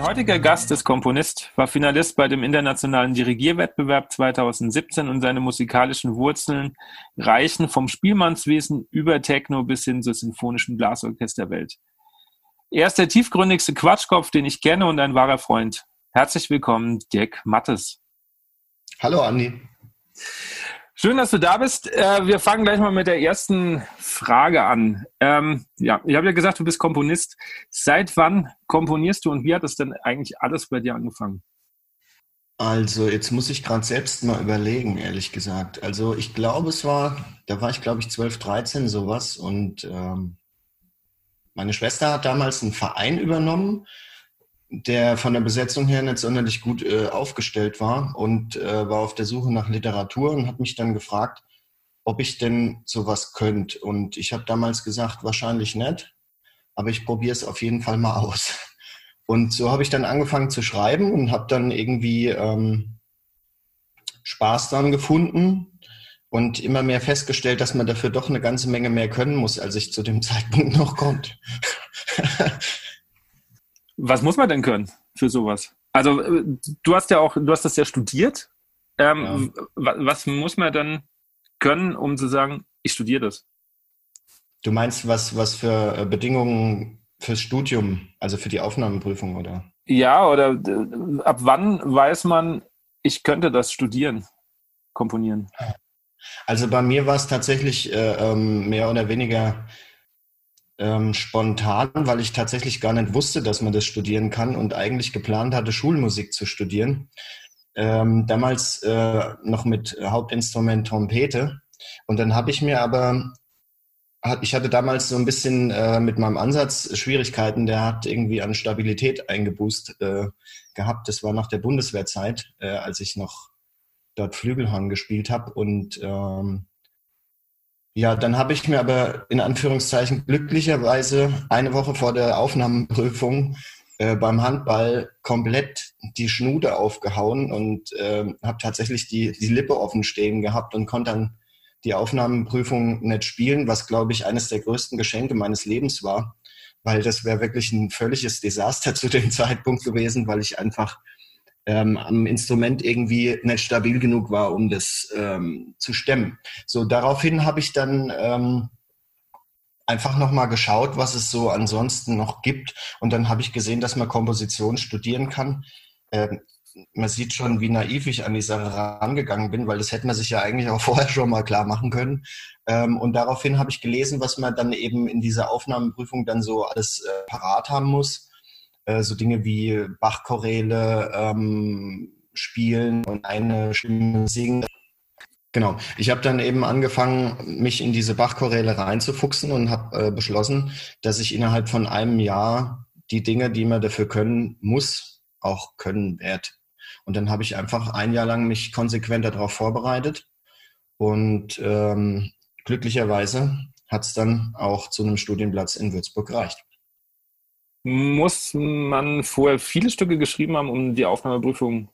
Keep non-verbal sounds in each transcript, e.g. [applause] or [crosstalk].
Mein heutiger Gast ist Komponist, war Finalist bei dem internationalen Dirigierwettbewerb 2017 und seine musikalischen Wurzeln reichen vom Spielmannswesen über Techno bis hin zur sinfonischen Blasorchesterwelt. Er ist der tiefgründigste Quatschkopf, den ich kenne und ein wahrer Freund. Herzlich willkommen, Dirk Mattes. Hallo, Andi. Schön, dass du da bist. Äh, wir fangen gleich mal mit der ersten Frage an. Ähm, ja, ich habe ja gesagt, du bist Komponist. Seit wann komponierst du und wie hat das denn eigentlich alles bei dir angefangen? Also jetzt muss ich gerade selbst mal überlegen, ehrlich gesagt. Also ich glaube, es war, da war ich glaube ich 12, 13 sowas und ähm, meine Schwester hat damals einen Verein übernommen der von der Besetzung her nicht sonderlich gut äh, aufgestellt war und äh, war auf der Suche nach Literatur und hat mich dann gefragt, ob ich denn sowas könnte. Und ich habe damals gesagt, wahrscheinlich nicht, aber ich probiere es auf jeden Fall mal aus. [laughs] Und so habe ich dann angefangen zu schreiben und habe dann irgendwie ähm, Spaß daran gefunden und immer mehr festgestellt, dass man dafür doch eine ganze Menge mehr können muss, als ich zu dem [laughs] Zeitpunkt noch konnte. [laughs] Was muss man denn können für sowas? Also äh, du hast ja auch, du hast das ja studiert. Ähm, ja. Was muss man dann können, um zu sagen, ich studiere das? Du meinst, was, was für äh, Bedingungen fürs Studium, also für die Aufnahmeprüfung, oder? Ja, oder äh, ab wann weiß man, ich könnte das studieren, komponieren? Also bei mir war es tatsächlich äh, ähm, mehr oder weniger ähm, spontan, weil ich tatsächlich gar nicht wusste, dass man das studieren kann und eigentlich geplant hatte, Schulmusik zu studieren. Ähm, damals äh, noch mit Hauptinstrument Trompete. Und dann habe ich mir aber, ich hatte damals so ein bisschen äh, mit meinem Ansatz Schwierigkeiten, der hat irgendwie an Stabilität eingeboost äh, gehabt. Das war nach der Bundeswehrzeit, äh, als ich noch dort Flügelhorn gespielt habe. Und ähm, ja, dann habe ich mir aber in Anführungszeichen glücklicherweise eine Woche vor der Aufnahmeprüfung äh, beim Handball komplett die Schnude aufgehauen und äh, habe tatsächlich die, die Lippe offen stehen gehabt und konnte dann die Aufnahmeprüfung nicht spielen, was, glaube ich, eines der größten Geschenke meines Lebens war, weil das wäre wirklich ein völliges Desaster [laughs] zu dem Zeitpunkt gewesen, weil ich einfach ähm, am Instrument irgendwie nicht stabil genug war, um das ähm, zu stemmen. So, daraufhin habe ich dann ähm, einfach nochmal geschaut, was es so ansonsten noch gibt. Und dann habe ich gesehen, dass man Komposition studieren kann. Ähm, man sieht schon, wie naiv ich an die Sache rangegangen bin, weil das hätte man sich ja eigentlich auch [laughs] vorher schon mal klar machen können. Ähm, und daraufhin habe ich gelesen, was man dann eben in dieser Aufnahmeprüfung dann so alles äh, parat haben muss. Äh, so Dinge wie Bachchoräle ähm, spielen und eine Stimme singen. Genau. Ich habe dann eben angefangen, mich in diese Bachchoräle reinzufuchsen und habe äh, beschlossen, dass ich innerhalb von einem Jahr die Dinge, die man dafür können muss, auch können werde. Und dann habe ich einfach ein Jahr lang mich konsequent darauf vorbereitet und ähm, glücklicherweise hat es dann auch zu einem Studienplatz in Würzburg gereicht. Muss man vorher viele Stücke geschrieben haben, um die Aufnahmeprüfung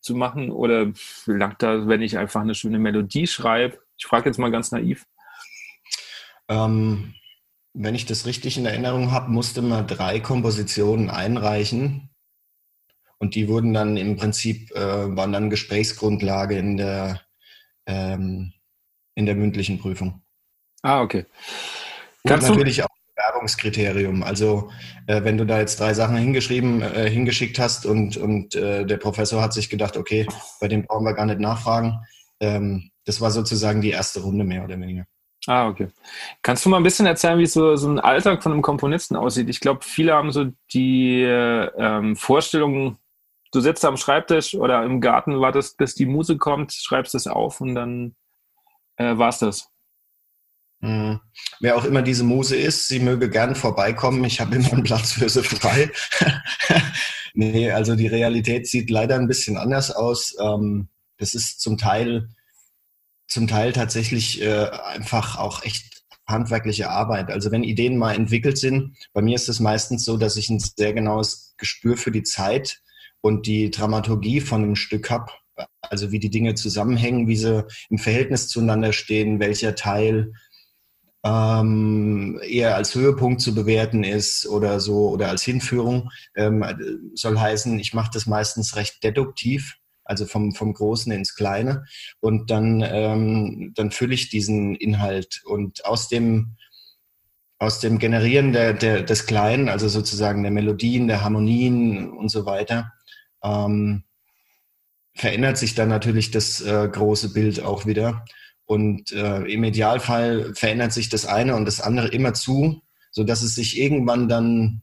zu machen? Oder langt da, wenn ich einfach eine schöne Melodie schreibe? Ich frage jetzt mal ganz naiv. Ähm, wenn ich das richtig in Erinnerung habe, musste man drei Kompositionen einreichen. Und die wurden dann im Prinzip, äh, waren dann Gesprächsgrundlage in der, ähm, in der mündlichen Prüfung. Ah, okay. Kannst Und natürlich auch Bewerbungskriterium. Also äh, wenn du da jetzt drei Sachen hingeschrieben, äh, hingeschickt hast und, und äh, der Professor hat sich gedacht, okay, bei dem brauchen wir gar nicht nachfragen. Ähm, das war sozusagen die erste Runde mehr oder weniger. Ah, okay. Kannst du mal ein bisschen erzählen, wie so, so ein Alltag von einem Komponisten aussieht? Ich glaube, viele haben so die ähm, Vorstellung, du sitzt am Schreibtisch oder im Garten, wartest, bis die Muse kommt, schreibst es auf und dann äh, war's das. Mhm. Wer auch immer diese Muse ist, sie möge gern vorbeikommen. Ich habe immer einen Platz für sie frei. [laughs] nee, also die Realität sieht leider ein bisschen anders aus. Ähm, das ist zum Teil, zum Teil tatsächlich äh, einfach auch echt handwerkliche Arbeit. Also wenn Ideen mal entwickelt sind, bei mir ist es meistens so, dass ich ein sehr genaues Gespür für die Zeit und die Dramaturgie von einem Stück habe. Also wie die Dinge zusammenhängen, wie sie im Verhältnis zueinander stehen, welcher Teil ähm, eher als Höhepunkt zu bewerten ist oder so oder als Hinführung. Ähm, soll heißen, ich mache das meistens recht deduktiv, also vom, vom Großen ins Kleine. Und dann, ähm, dann fülle ich diesen Inhalt. Und aus dem, aus dem Generieren der, der, des Kleinen, also sozusagen der Melodien, der Harmonien und so weiter, ähm, verändert sich dann natürlich das äh, große Bild auch wieder. Und äh, im Idealfall verändert sich das eine und das andere immer zu, so dass es sich irgendwann dann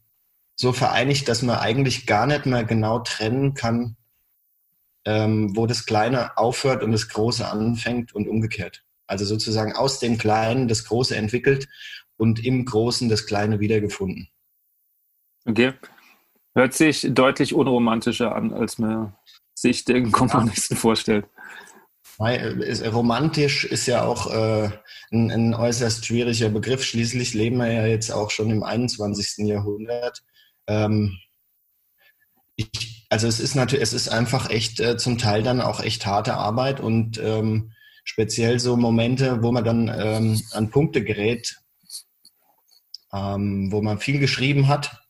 so vereinigt, dass man eigentlich gar nicht mehr genau trennen kann, ähm, wo das Kleine aufhört und das Große anfängt und umgekehrt. Also sozusagen aus dem Kleinen das Große entwickelt und im Großen das Kleine wiedergefunden. Okay. Hört sich deutlich unromantischer an, als man sich den Komponisten ja. vorstellt. Äh, romantisch ist ja auch äh, ein, ein, äußerst schwieriger Begriff. Schließlich leben wir ja jetzt auch schon im 21. Jahrhundert. Ähm, ich, also es ist natürlich, es ist einfach echt äh, zum Teil dann auch echt harte Arbeit und ähm, speziell so Momente, wo man dann ähm, an Punkte gerät, ähm, wo man viel geschrieben hat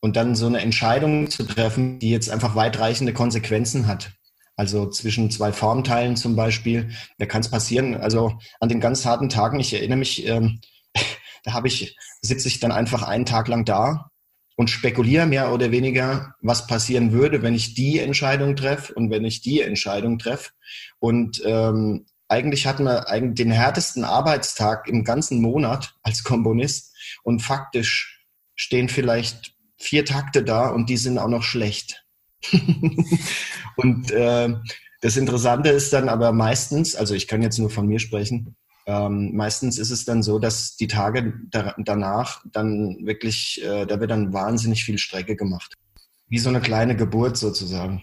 und dann so eine Entscheidung zu treffen, die jetzt einfach weitreichende Konsequenzen hat. Also zwischen zwei Formteilen zum Beispiel, da kann es passieren. Also an den ganz harten Tagen, ich erinnere mich, ähm, [laughs] da habe ich, sitze ich dann einfach einen Tag lang da und spekuliere mehr oder weniger, was passieren würde, wenn ich die Entscheidung treffe und wenn ich die Entscheidung treffe. Und ähm, eigentlich hatten wir eigentlich den härtesten Arbeitstag im ganzen Monat als Komponist und faktisch stehen vielleicht vier Takte da und die sind auch noch schlecht. [laughs] und äh, das Interessante ist dann aber meistens, also ich kann jetzt nur von mir sprechen, ähm, meistens ist es dann so, dass die Tage da, danach dann wirklich, äh, da wird dann wahnsinnig viel Strecke gemacht. Wie so eine kleine Geburt sozusagen.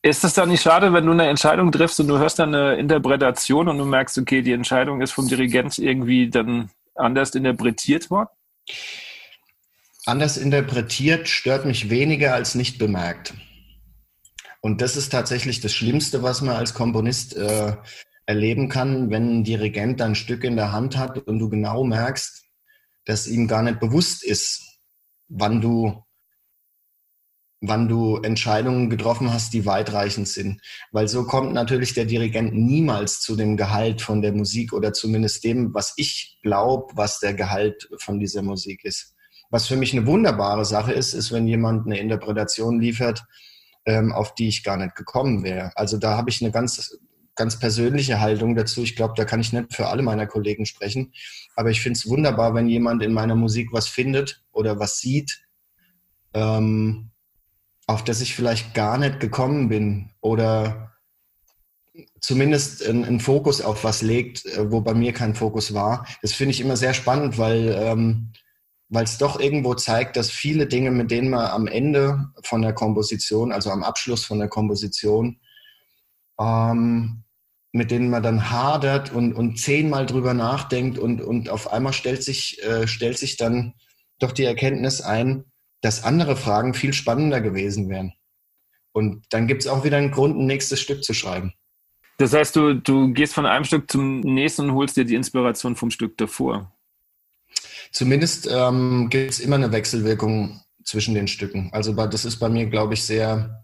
Ist es dann nicht schade, wenn du eine Entscheidung triffst und du hörst dann eine Interpretation und du merkst, okay, die Entscheidung ist vom Dirigent irgendwie dann anders interpretiert worden? Anders interpretiert stört mich weniger als nicht bemerkt. Und das ist tatsächlich das Schlimmste, was man als Komponist äh, erleben kann, wenn ein Dirigent ein Stück in der Hand hat und du genau merkst, dass ihm gar nicht bewusst ist, wann du, wann du Entscheidungen getroffen hast, die weitreichend sind. Weil so kommt natürlich der Dirigent niemals zu dem Gehalt von der Musik oder zumindest dem, was ich glaube, was der Gehalt von dieser Musik ist. Was für mich eine wunderbare Sache ist, ist, wenn jemand eine Interpretation liefert, ähm, auf die ich gar nicht gekommen wäre. Also da habe ich eine ganz, ganz persönliche Haltung dazu. Ich glaube, da kann ich nicht für alle meiner Kollegen sprechen. Aber ich finde es wunderbar, wenn jemand in meiner Musik was findet oder was sieht, ähm, auf das ich vielleicht gar nicht gekommen bin oder zumindest einen Fokus auf was legt, äh, wo bei mir kein Fokus war. Das finde ich immer sehr spannend, weil ähm, weil es doch irgendwo zeigt, dass viele Dinge, mit denen man am Ende von der Komposition, also am Abschluss von der Komposition, ähm, mit denen man dann hadert und, und zehnmal drüber nachdenkt und, und auf einmal stellt sich, äh, stellt sich dann doch die Erkenntnis ein, dass andere Fragen viel spannender gewesen wären. Und dann gibt es auch wieder einen Grund, ein nächstes Stück zu schreiben. Das heißt, du, du gehst von einem Stück zum nächsten und holst dir die Inspiration vom Stück davor. Zumindest ähm, gibt es immer eine Wechselwirkung zwischen den Stücken. Also das ist bei mir, glaube ich, sehr,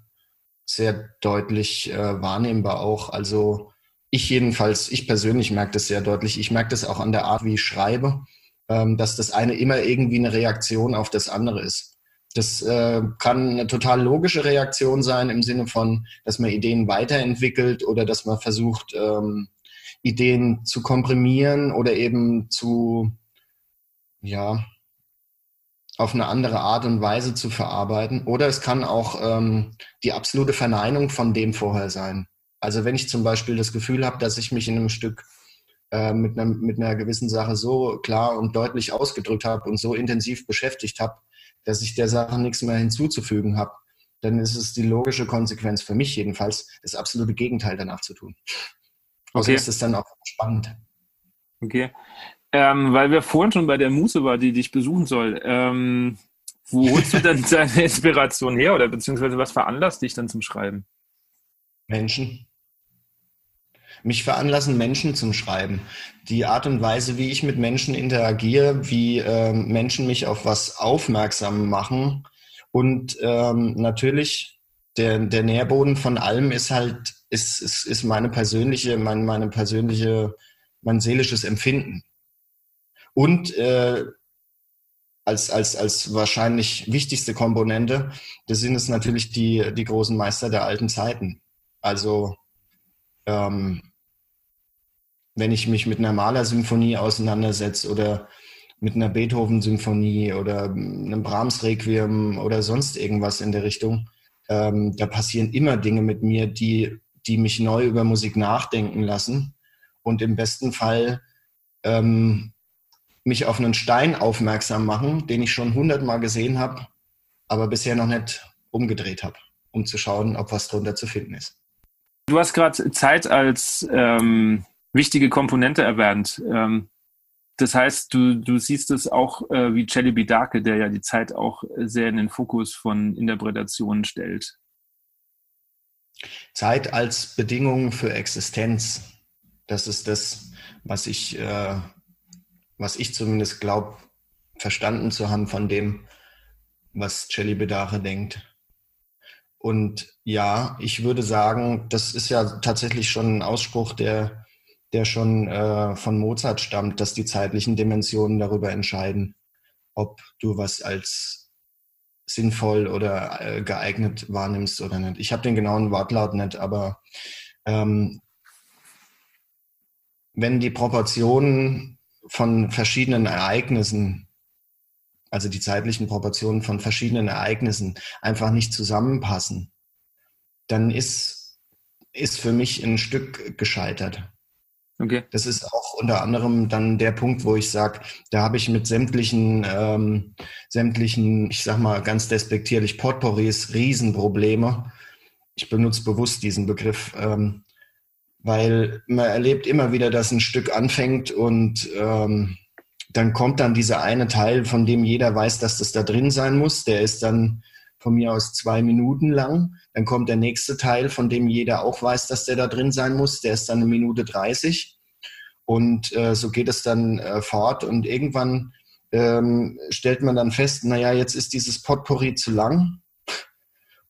sehr deutlich äh, wahrnehmbar auch. Also ich jedenfalls, ich persönlich merke das sehr deutlich. Ich merke das auch an der Art, wie ich schreibe, ähm, dass das eine immer irgendwie eine Reaktion auf das andere ist. Das äh, kann eine total logische Reaktion sein im Sinne von, dass man Ideen weiterentwickelt oder dass man versucht, ähm, Ideen zu komprimieren oder eben zu ja, auf eine andere Art und Weise zu verarbeiten. Oder es kann auch ähm, die absolute Verneinung von dem vorher sein. Also wenn ich zum Beispiel das Gefühl habe, dass ich mich in einem Stück äh, mit, einer, mit einer gewissen Sache so klar und deutlich ausgedrückt habe und so intensiv beschäftigt habe, dass ich der Sache nichts mehr hinzuzufügen habe, dann ist es die logische Konsequenz für mich jedenfalls, das absolute Gegenteil danach zu tun. Also okay. ist es dann auch spannend. Okay. Ähm, weil wir vorhin schon bei der Muse war, die dich besuchen soll. Ähm, wo holst du denn [laughs] deine Inspiration her oder beziehungsweise was veranlasst dich dann zum Schreiben? Menschen. Mich veranlassen Menschen zum Schreiben. Die Art und Weise, wie ich mit Menschen interagiere, wie äh, Menschen mich auf was aufmerksam machen. Und ähm, natürlich, der, der Nährboden von allem ist halt, ist, ist, ist meine persönliche, mein, meine persönliche, mein seelisches Empfinden. Und äh, als, als, als wahrscheinlich wichtigste Komponente, das sind es natürlich die, die großen Meister der alten Zeiten. Also ähm, wenn ich mich mit einer Malersymphonie auseinandersetze oder mit einer Beethoven-Symphonie oder einem Brahms-Requiem oder sonst irgendwas in der Richtung, ähm, da passieren immer Dinge mit mir, die, die mich neu über Musik nachdenken lassen und im besten Fall ähm, mich auf einen Stein aufmerksam machen, den ich schon hundertmal gesehen habe, aber bisher noch nicht umgedreht habe, um zu schauen, ob was drunter zu finden ist. Du hast gerade Zeit als ähm, wichtige Komponente erwähnt. Ähm, das heißt, du, du siehst es auch äh, wie Celi Bidake, der ja die Zeit auch sehr in den Fokus von Interpretationen stellt. Zeit als Bedingung für Existenz. Das ist das, was ich, äh, was ich zumindest glaube, verstanden zu haben von dem, was Celi Bedache denkt. Und ja, ich würde sagen, das ist ja tatsächlich schon ein Ausspruch, der der schon äh, von Mozart stammt, dass die zeitlichen Dimensionen darüber entscheiden, ob du was als sinnvoll oder äh, geeignet wahrnimmst oder nicht. Ich habe den genauen Wortlaut nicht, aber ähm, wenn die Proportionen von verschiedenen Ereignissen, also die zeitlichen Proportionen von verschiedenen Ereignissen einfach nicht zusammenpassen, dann ist, ist für mich ein Stück gescheitert. Okay. Das ist auch unter anderem dann der Punkt, wo ich sage, da habe ich mit sämtlichen, ähm, sämtlichen, ich sag mal ganz despektierlich, Potpourris Riesenprobleme. Ich benutze bewusst diesen Begriff, ähm, weil man erlebt immer wieder, dass ein Stück anfängt und ähm, dann kommt dann dieser eine Teil, von dem jeder weiß, dass das da drin sein muss. Der ist dann von mir aus zwei Minuten lang. Dann kommt der nächste Teil, von dem jeder auch weiß, dass der da drin sein muss. Der ist dann eine Minute 30. Und äh, so geht es dann äh, fort. Und irgendwann ähm, stellt man dann fest, naja, jetzt ist dieses Potpourri zu lang.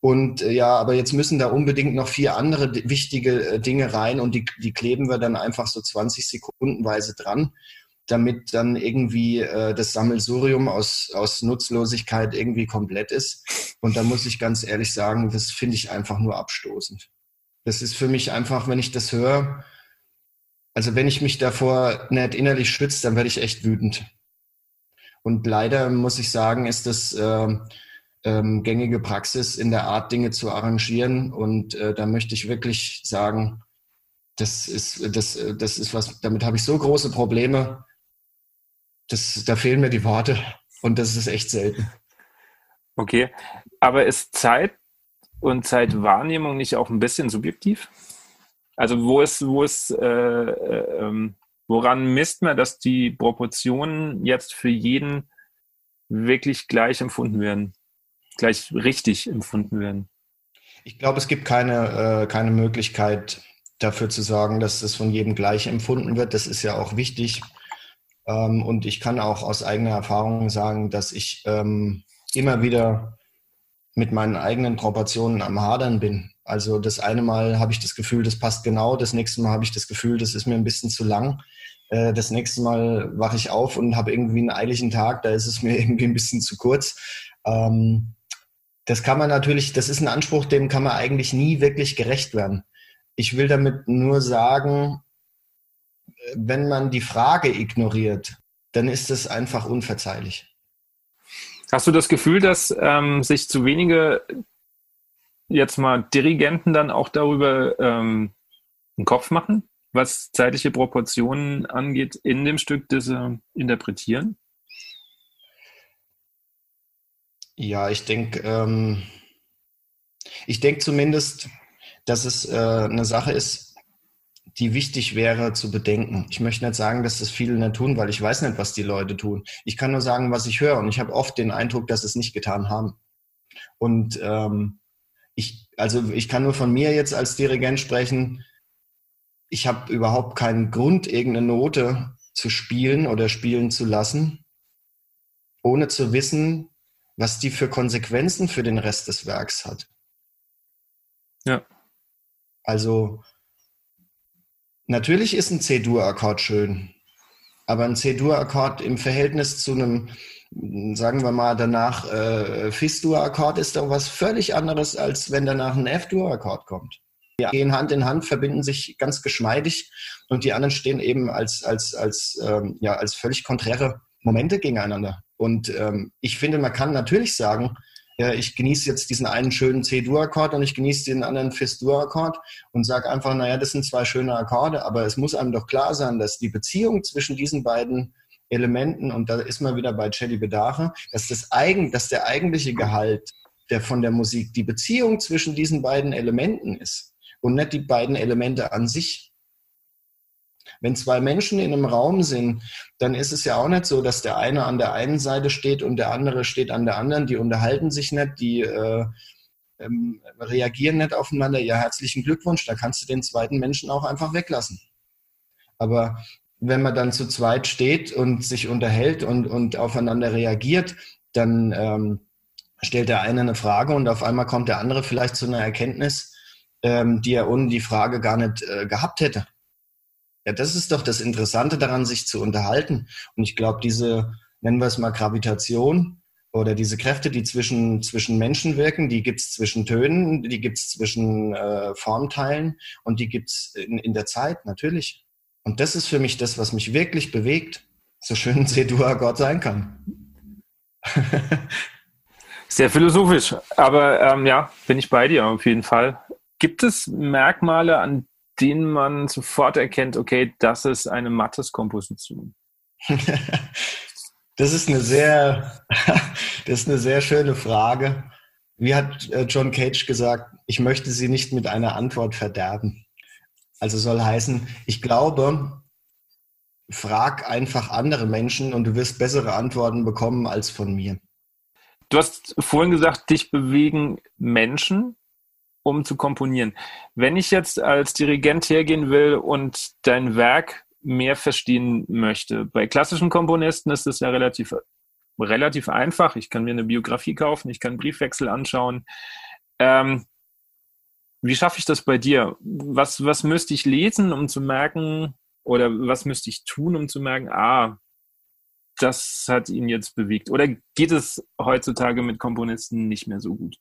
Und äh, ja, aber jetzt müssen da unbedingt noch vier andere wichtige äh, Dinge rein und die, die kleben wir dann einfach so 20 Sekundenweise dran damit dann irgendwie äh, das Sammelsurium aus, aus Nutzlosigkeit irgendwie komplett ist. Und da muss ich ganz ehrlich sagen, das finde ich einfach nur abstoßend. Das ist für mich einfach, wenn ich das höre, also wenn ich mich davor nicht innerlich schütze, dann werde ich echt wütend. Und leider muss ich sagen, ist das äh, ähm, gängige Praxis in der Art, Dinge zu arrangieren. Und äh, da möchte ich wirklich sagen, das ist, das, das ist was, damit habe ich so große Probleme, das, da fehlen mir die Worte und das ist echt selten. Okay, aber ist Zeit und Zeitwahrnehmung nicht auch ein bisschen subjektiv? Also wo ist, wo ist, äh, äh, ähm, woran misst man, dass die Proportionen jetzt für jeden wirklich gleich empfunden werden, gleich richtig empfunden werden? Ich glaube, es gibt keine, äh, keine Möglichkeit dafür zu sorgen, dass es von jedem gleich empfunden wird. Das ist ja auch wichtig. Ähm, und ich kann auch aus eigener Erfahrung sagen, dass ich ähm, immer wieder mit meinen eigenen Proportionen am Hadern bin. Also das eine Mal habe ich das Gefühl, das passt genau, das nächste Mal habe ich das Gefühl, das ist mir ein bisschen zu lang. Äh, das nächste Mal wache ich auf und habe irgendwie einen eiligen Tag, da ist es mir [laughs] irgendwie ein bisschen zu kurz. Ähm, das kann man natürlich, das ist ein Anspruch, dem kann man eigentlich nie wirklich gerecht werden. Ich will damit nur sagen, wenn man die Frage ignoriert, dann ist es einfach unverzeihlich. Hast du das Gefühl, dass ähm, sich zu wenige jetzt mal Dirigenten dann auch darüber ähm, einen Kopf machen? was zeitliche Proportionen angeht, in dem Stück, das Sie interpretieren? Ja, ich denke, ähm, ich denke zumindest, dass es äh, eine Sache ist, die wichtig wäre zu bedenken. Ich möchte nicht sagen, dass das viele nicht tun, weil ich weiß nicht, was die Leute tun. Ich kann nur sagen, was ich höre und ich habe oft den Eindruck, dass sie es nicht getan haben. Und ähm, ich, also ich kann nur von mir jetzt als Dirigent sprechen. Ich habe überhaupt keinen Grund, irgendeine Note zu spielen oder spielen zu lassen, ohne zu wissen, was die für Konsequenzen für den Rest des Werks hat. Ja. Also natürlich ist ein C-Dur-Akkord schön, aber ein C-Dur-Akkord im Verhältnis zu einem, sagen wir mal, danach äh, Fis-Dur-Akkord ist doch was völlig anderes, als wenn danach ein F-Dur-Akkord kommt. Die gehen Hand in Hand, verbinden sich ganz geschmeidig und die anderen stehen eben als, als, als, ähm, ja, als völlig konträre Momente gegeneinander. Und ähm, ich finde, man kann natürlich sagen, ja, ich genieße jetzt diesen einen schönen C-Dur-Akkord und ich genieße den anderen Fis-Dur-Akkord und sage einfach, naja, das sind zwei schöne Akkorde, aber es muss einem doch klar sein, dass die Beziehung zwischen diesen beiden Elementen, und da ist man wieder bei Cedi Bedache, dass, das eigen, dass der eigentliche Gehalt der von der Musik die Beziehung zwischen diesen beiden Elementen ist und nicht die beiden Elemente an sich. Wenn zwei Menschen in einem Raum sind, dann ist es ja auch nicht so, dass der eine an der einen Seite steht und der andere steht an der anderen. Die unterhalten sich nicht, die äh, ähm, reagieren nicht aufeinander. Ja, herzlichen Glückwunsch, da kannst du den zweiten Menschen auch einfach weglassen. Aber wenn man dann zu zweit steht und sich unterhält und, und aufeinander reagiert, dann ähm, stellt der eine eine Frage und auf einmal kommt der andere vielleicht zu einer Erkenntnis, ähm, die er ohne die Frage gar nicht äh, gehabt hätte. Ja, das ist doch das Interessante daran, sich zu unterhalten. Und ich glaube, diese, nennen wir es mal Gravitation oder diese Kräfte, die zwischen, zwischen Menschen wirken, die gibt es zwischen Tönen, die gibt es zwischen äh, Formteilen und die gibt es in, in der Zeit, natürlich. Und das ist für mich das, was mich wirklich bewegt, so schön [laughs] C-Dur Gott sein kann. [laughs] Sehr philosophisch, aber ähm, ja, bin ich bei dir auf jeden Fall. Gibt es Merkmale, an denen man sofort erkennt, okay, das ist eine Mattes-Komposition? [laughs] das ist eine sehr, [laughs] das ist eine sehr schöne Frage. Wie hat äh, John Cage gesagt, ich möchte sie nicht mit einer Antwort verderben. Also soll heißen, ich glaube, frag einfach andere Menschen und du wirst bessere Antworten bekommen als von mir. Du hast vorhin gesagt, dich bewegen Menschen um zu komponieren. Wenn ich jetzt als Dirigent hergehen will und dein Werk mehr verstehen möchte, bei klassischen Komponisten ist das ja relativ, relativ einfach. Ich kann mir eine Biografie kaufen, ich kann Briefwechsel anschauen. Ähm, wie schaffe ich das bei dir? Was, was müsste ich lesen, um zu merken, oder was müsste ich tun, um zu merken, ah, das hat ihn jetzt bewegt? Oder geht es heutzutage mit Komponisten nicht mehr so gut?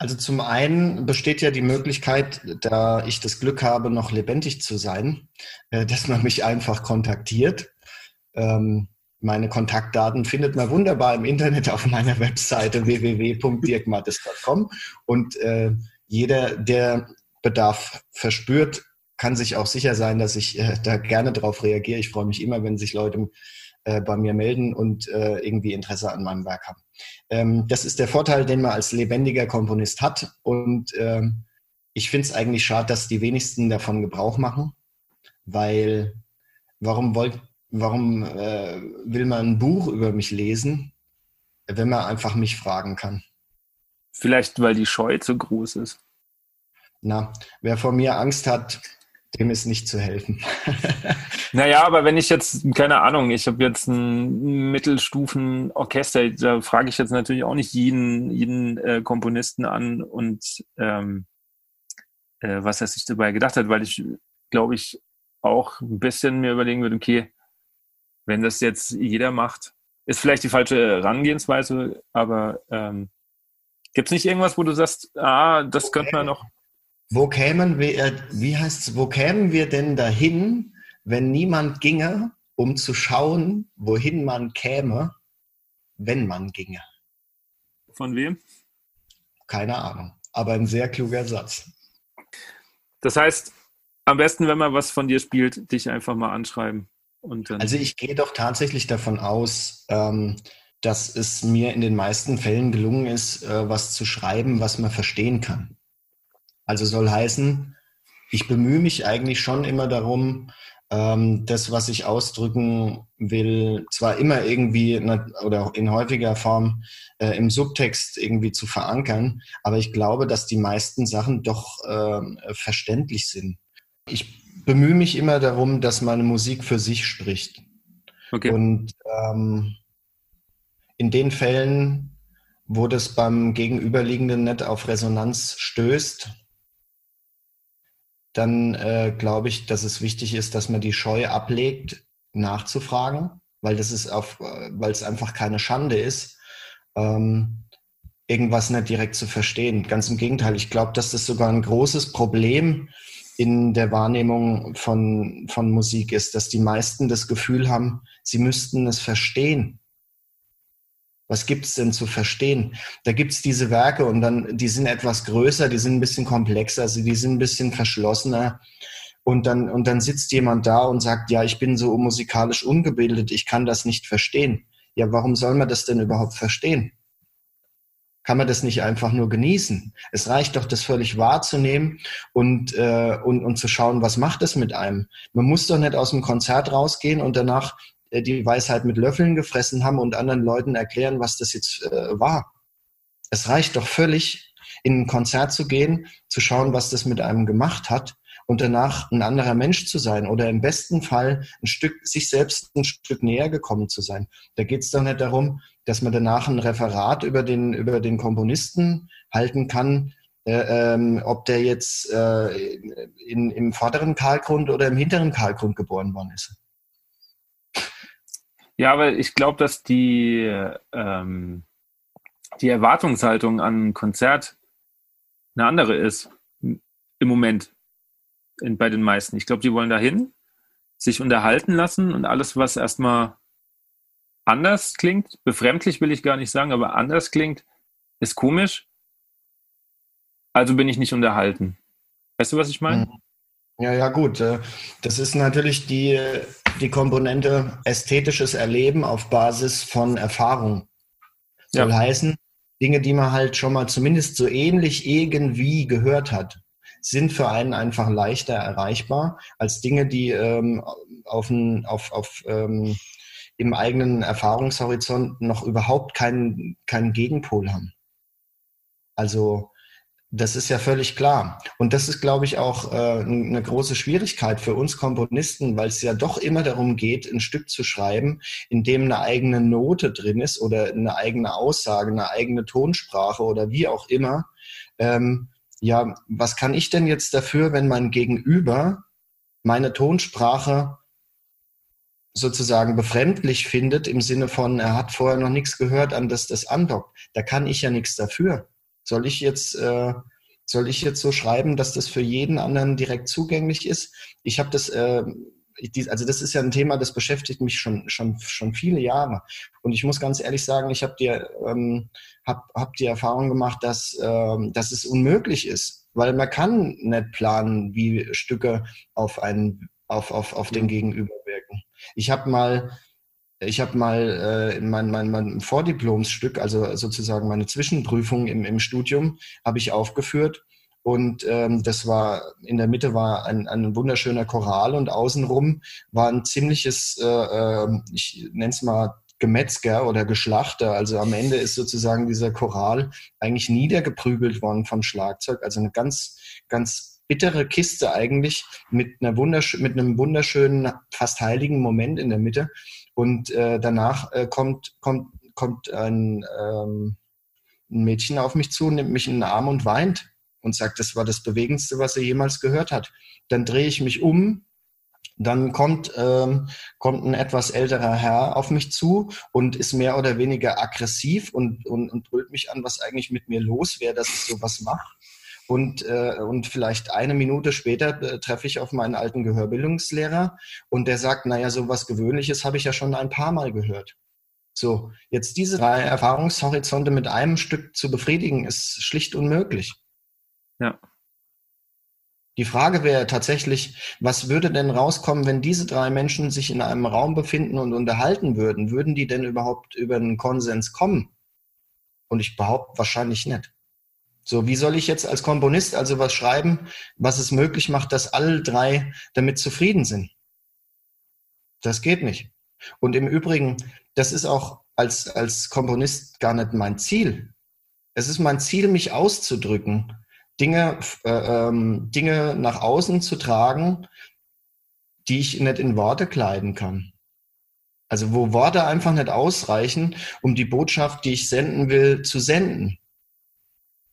Also zum einen besteht ja die Möglichkeit, da ich das Glück habe, noch lebendig zu sein, äh, dass man mich einfach kontaktiert. Ähm, meine Kontaktdaten findet man wunderbar im Internet auf meiner Webseite www.dirkmattes.com und äh, jeder, der Bedarf verspürt, kann sich auch sicher sein, dass ich äh, da gerne darauf reagiere. Ich freue mich immer, wenn sich Leute bei mir melden und irgendwie Interesse an meinem Werk haben. Ähm, das ist der Vorteil, den man als lebendiger Komponist hat. Und ähm, ich finde es eigentlich schade, dass die wenigsten davon Gebrauch machen, weil warum, wollt, warum äh, will man ein Buch über mich lesen, wenn man einfach mich fragen kann? Vielleicht, weil die Scheu zu groß ist. Na, wer vor mir Angst hat, dem ist nicht zu helfen. [laughs] naja, aber wenn ich jetzt, keine Ahnung, ich habe jetzt ein Mittelstufen-Orchester, da frage ich jetzt natürlich auch nicht jeden, jeden äh, Komponisten an und ähm, äh, was er sich dabei gedacht hat, weil ich, glaube ich, auch ein bisschen mir überlegen würde, okay, wenn das jetzt jeder macht, ist vielleicht die falsche Herangehensweise, aber ähm, gibt es nicht irgendwas, wo du sagst, ah, das könnte man noch wo kämen wir, wie heißt's, wo kämen wir denn dahin, wenn niemand ginge, um zu schauen, wohin man käme, wenn man ginge? Von wem? Keine Ahnung, aber ein sehr kluger Satz. Das heißt, am besten, wenn man was von dir spielt, dich einfach mal anschreiben. also ich gehe doch tatsächlich davon aus, ähm, dass es mir in den meisten Fällen gelungen ist, äh, was zu schreiben, was man verstehen kann. Also soll heißen, ich bemühe mich eigentlich schon immer darum, ähm, das, was ich ausdrücken will, zwar immer irgendwie oder in häufiger Form äh, im Subtext irgendwie zu verankern, aber ich glaube, dass die meisten Sachen doch äh, verständlich sind. Ich bemühe mich immer darum, dass meine Musik für sich spricht. Okay. Und ähm, in den Fällen, wo das beim Gegenüberliegenden nicht auf Resonanz stößt, dann äh, glaube ich, dass es wichtig ist, dass man die Scheu ablegt, nachzufragen, weil das ist auf, äh, weil es einfach keine Schande ist, ähm, irgendwas nicht direkt zu verstehen. Ganz im Gegenteil, ich glaube, dass das sogar ein großes Problem in der Wahrnehmung von, von Musik ist, dass die meisten das Gefühl haben, sie müssten es verstehen. Was gibt's denn zu verstehen? Da gibt's diese Werke und dann, die sind etwas größer, die sind ein bisschen komplexer, also die sind ein bisschen verschlossener. Und dann, und dann sitzt jemand da und sagt, ja, ich bin so musikalisch ungebildet, ich kann das nicht verstehen. Ja, warum soll man das denn überhaupt verstehen? Kann man das nicht einfach nur genießen? Es reicht doch, das völlig wahrzunehmen und, äh, und, und zu schauen, was macht es mit einem. Man muss doch nicht aus dem Konzert rausgehen und danach die Weisheit mit Löffeln gefressen haben und anderen Leuten erklären, was das jetzt äh, war. Es reicht doch völlig, in ein Konzert zu gehen, zu schauen, was das mit einem gemacht hat und danach ein anderer Mensch zu sein oder im besten Fall ein Stück, sich selbst ein Stück näher gekommen zu sein. Da geht es doch nicht darum, dass man danach ein Referat über den, über den Komponisten halten kann, äh, ähm, ob der jetzt äh, in, im vorderen Karlgrund oder im hinteren Karlgrund geboren worden ist. Ja, aber ich glaube, dass die, ähm, die Erwartungshaltung an ein Konzert eine andere ist im Moment in, bei den meisten. Ich glaube, die wollen dahin, sich unterhalten lassen und alles, was erstmal anders klingt, befremdlich will ich gar nicht sagen, aber anders klingt, ist komisch. Also bin ich nicht unterhalten. Weißt du, was ich meine? Mhm. Ja, ja, gut. Äh, das ist natürlich die, die Komponente ästhetisches Erleben auf Basis von Erfahrung. Soll ja. heißen, Dinge, die man halt schon mal zumindest so ähnlich irgendwie gehört hat, sind für einen einfach leichter erreichbar als Dinge, die ähm, auf, ein, auf, auf ähm, im eigenen Erfahrungshorizont noch überhaupt keinen, keinen Gegenpol haben. Also das ist ja völlig klar. Und das ist, glaube ich, auch äh, eine große Schwierigkeit für uns Komponisten, weil es ja doch immer darum geht, ein Stück zu schreiben, in dem eine eigene Note drin ist oder eine eigene Aussage, eine eigene Tonsprache oder wie auch immer. Ähm, ja, was kann ich denn jetzt dafür, wenn mein Gegenüber meine Tonsprache sozusagen befremdlich findet, im Sinne von, er hat vorher noch nichts gehört, an das das andockt. Da kann ich ja nichts dafür. Soll ich jetzt, äh, soll ich jetzt so schreiben, dass das für jeden anderen direkt zugänglich ist? Ich habe das, äh, also das ist ja ein Thema, das beschäftigt mich schon, schon, schon viele Jahre. Und ich muss ganz ehrlich sagen, ich habe dir, ähm, hab, hab die Erfahrung gemacht, dass, ähm, dass es unmöglich ist, weil man kann nicht planen, wie Stücke auf einen, auf, auf, auf den Gegenüber wirken. Ich habe mal ich habe mal äh, mein, mein, mein Vordiplomsstück, also sozusagen meine Zwischenprüfung im, im Studium, habe ich aufgeführt. Und ähm, das war, in der Mitte war ein, ein wunderschöner Choral und außenrum war ein ziemliches, äh, äh, ich nenne es mal Gemetzger oder Geschlachter. Also am Ende ist sozusagen dieser Choral eigentlich niedergeprügelt worden vom Schlagzeug. Also eine ganz, ganz bittere Kiste eigentlich mit, einer wundersch mit einem wunderschönen, fast heiligen Moment in der Mitte. Und äh, danach äh, kommt, kommt, kommt ein, ähm, ein Mädchen auf mich zu, nimmt mich in den Arm und weint und sagt, das war das Bewegendste, was er jemals gehört hat. Dann drehe ich mich um, dann kommt, ähm, kommt ein etwas älterer Herr auf mich zu und ist mehr oder weniger aggressiv und, und, und brüllt mich an, was eigentlich mit mir los wäre, dass ich sowas mache. Und, äh, und vielleicht eine Minute später äh, treffe ich auf meinen alten Gehörbildungslehrer und der sagt, naja, so was Gewöhnliches habe ich ja schon ein paar Mal gehört. So, jetzt diese drei Erfahrungshorizonte mit einem Stück zu befriedigen, ist schlicht unmöglich. Ja. Die Frage wäre tatsächlich, was würde denn rauskommen, wenn diese drei Menschen sich in einem Raum befinden und unterhalten würden? Würden die denn überhaupt über einen Konsens kommen? Und ich behaupte wahrscheinlich nicht. So, wie soll ich jetzt als Komponist also was schreiben, was es möglich macht, dass alle drei damit zufrieden sind? Das geht nicht. Und im Übrigen, das ist auch als, als Komponist gar nicht mein Ziel. Es ist mein Ziel, mich auszudrücken, Dinge, äh, ähm, Dinge nach außen zu tragen, die ich nicht in Worte kleiden kann. Also wo Worte einfach nicht ausreichen, um die Botschaft, die ich senden will, zu senden.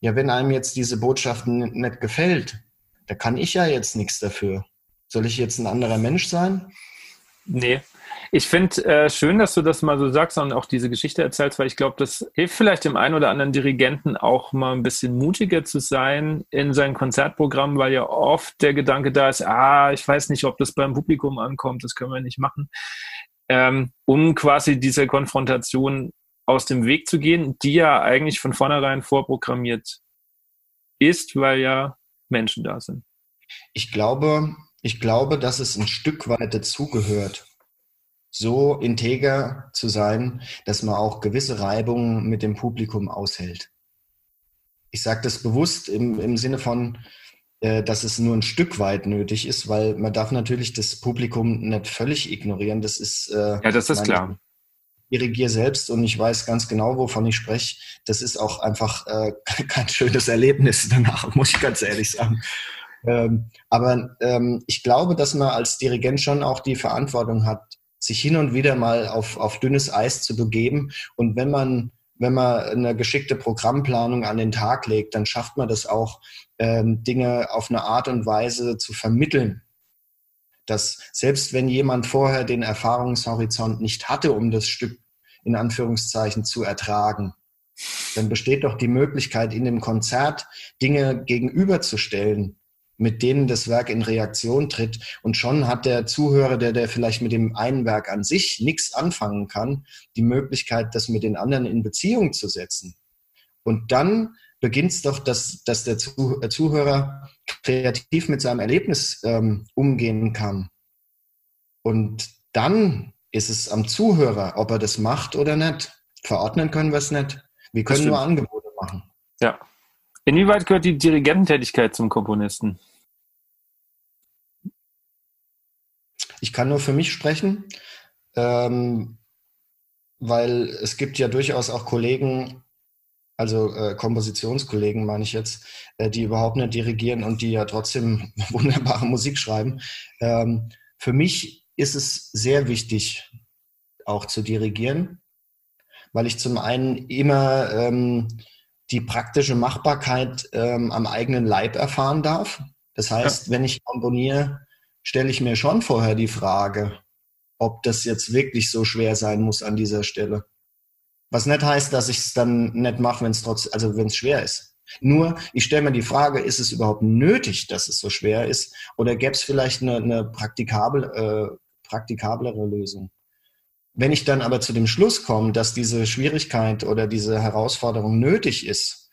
Ja, wenn einem jetzt diese Botschaft nicht gefällt, da kann ich ja jetzt nichts dafür. Soll ich jetzt ein anderer Mensch sein? Nee, ich finde äh, schön, dass du das mal so sagst und auch diese Geschichte erzählst, weil ich glaube, das hilft vielleicht dem einen oder anderen Dirigenten auch mal ein bisschen mutiger zu sein in seinem Konzertprogramm, weil ja oft der Gedanke da ist, ah, ich weiß nicht, ob das beim Publikum ankommt, das können wir nicht machen. Ähm, um quasi diese Konfrontation aus dem Weg zu gehen, die ja eigentlich von vornherein vorprogrammiert ist, weil ja Menschen da sind. Ich glaube, ich glaube, dass es ein Stück weit dazugehört so integer zu sein, dass man auch gewisse Reibungen mit dem Publikum aushält. Ich sage das bewusst im, im Sinne von, äh, dass es nur ein Stück weit nötig ist, weil man darf natürlich das Publikum nicht völlig ignorieren. Das ist äh, ja, das ist klar. Dirigiere selbst und ich weiß ganz genau, wovon ich spreche. Das ist auch einfach äh, [laughs] kein schönes Erlebnis danach, [laughs] muss ich ganz ehrlich sagen. Ähm, aber ähm, ich glaube, dass man als Dirigent schon auch die Verantwortung hat, sich hin und wieder mal auf, auf dünnes Eis zu begeben. Und wenn man, wenn man eine geschickte Programmplanung an den Tag legt, dann schafft man das auch, ähm, Dinge auf eine Art und Weise zu vermitteln, dass selbst wenn jemand vorher den Erfahrungshorizont nicht hatte, um das Stück in Anführungszeichen zu ertragen, dann besteht doch die Möglichkeit, in dem Konzert Dinge gegenüberzustellen, mit denen das Werk in Reaktion tritt. Und schon hat der Zuhörer, der, der vielleicht mit dem einen Werk an sich nichts anfangen kann, die Möglichkeit, das mit den anderen in Beziehung zu setzen. Und dann beginnt es doch, dass, dass der äh, Zuhörer kreativ mit seinem Erlebnis ähm, umgehen kann. Und dann ist es am Zuhörer, ob er das macht oder nicht. Verordnen können wir es nicht. Wir können nur Angebote machen. Ja, Inwieweit gehört die Dirigententätigkeit zum Komponisten? Ich kann nur für mich sprechen, ähm, weil es gibt ja durchaus auch Kollegen, also äh, Kompositionskollegen meine ich jetzt, äh, die überhaupt nicht dirigieren und die ja trotzdem [laughs] wunderbare Musik schreiben. Ähm, für mich ist es sehr wichtig, auch zu dirigieren, weil ich zum einen immer ähm, die praktische Machbarkeit ähm, am eigenen Leib erfahren darf. Das heißt, ja. wenn ich komponiere, stelle ich mir schon vorher die Frage, ob das jetzt wirklich so schwer sein muss an dieser Stelle. Was nicht heißt, dass ich es dann nicht mache, wenn es trotz, also wenn es schwer ist. Nur, ich stelle mir die Frage, ist es überhaupt nötig, dass es so schwer ist? Oder gäbe es vielleicht eine, eine praktikabel, äh, praktikablere Lösung? Wenn ich dann aber zu dem Schluss komme, dass diese Schwierigkeit oder diese Herausforderung nötig ist,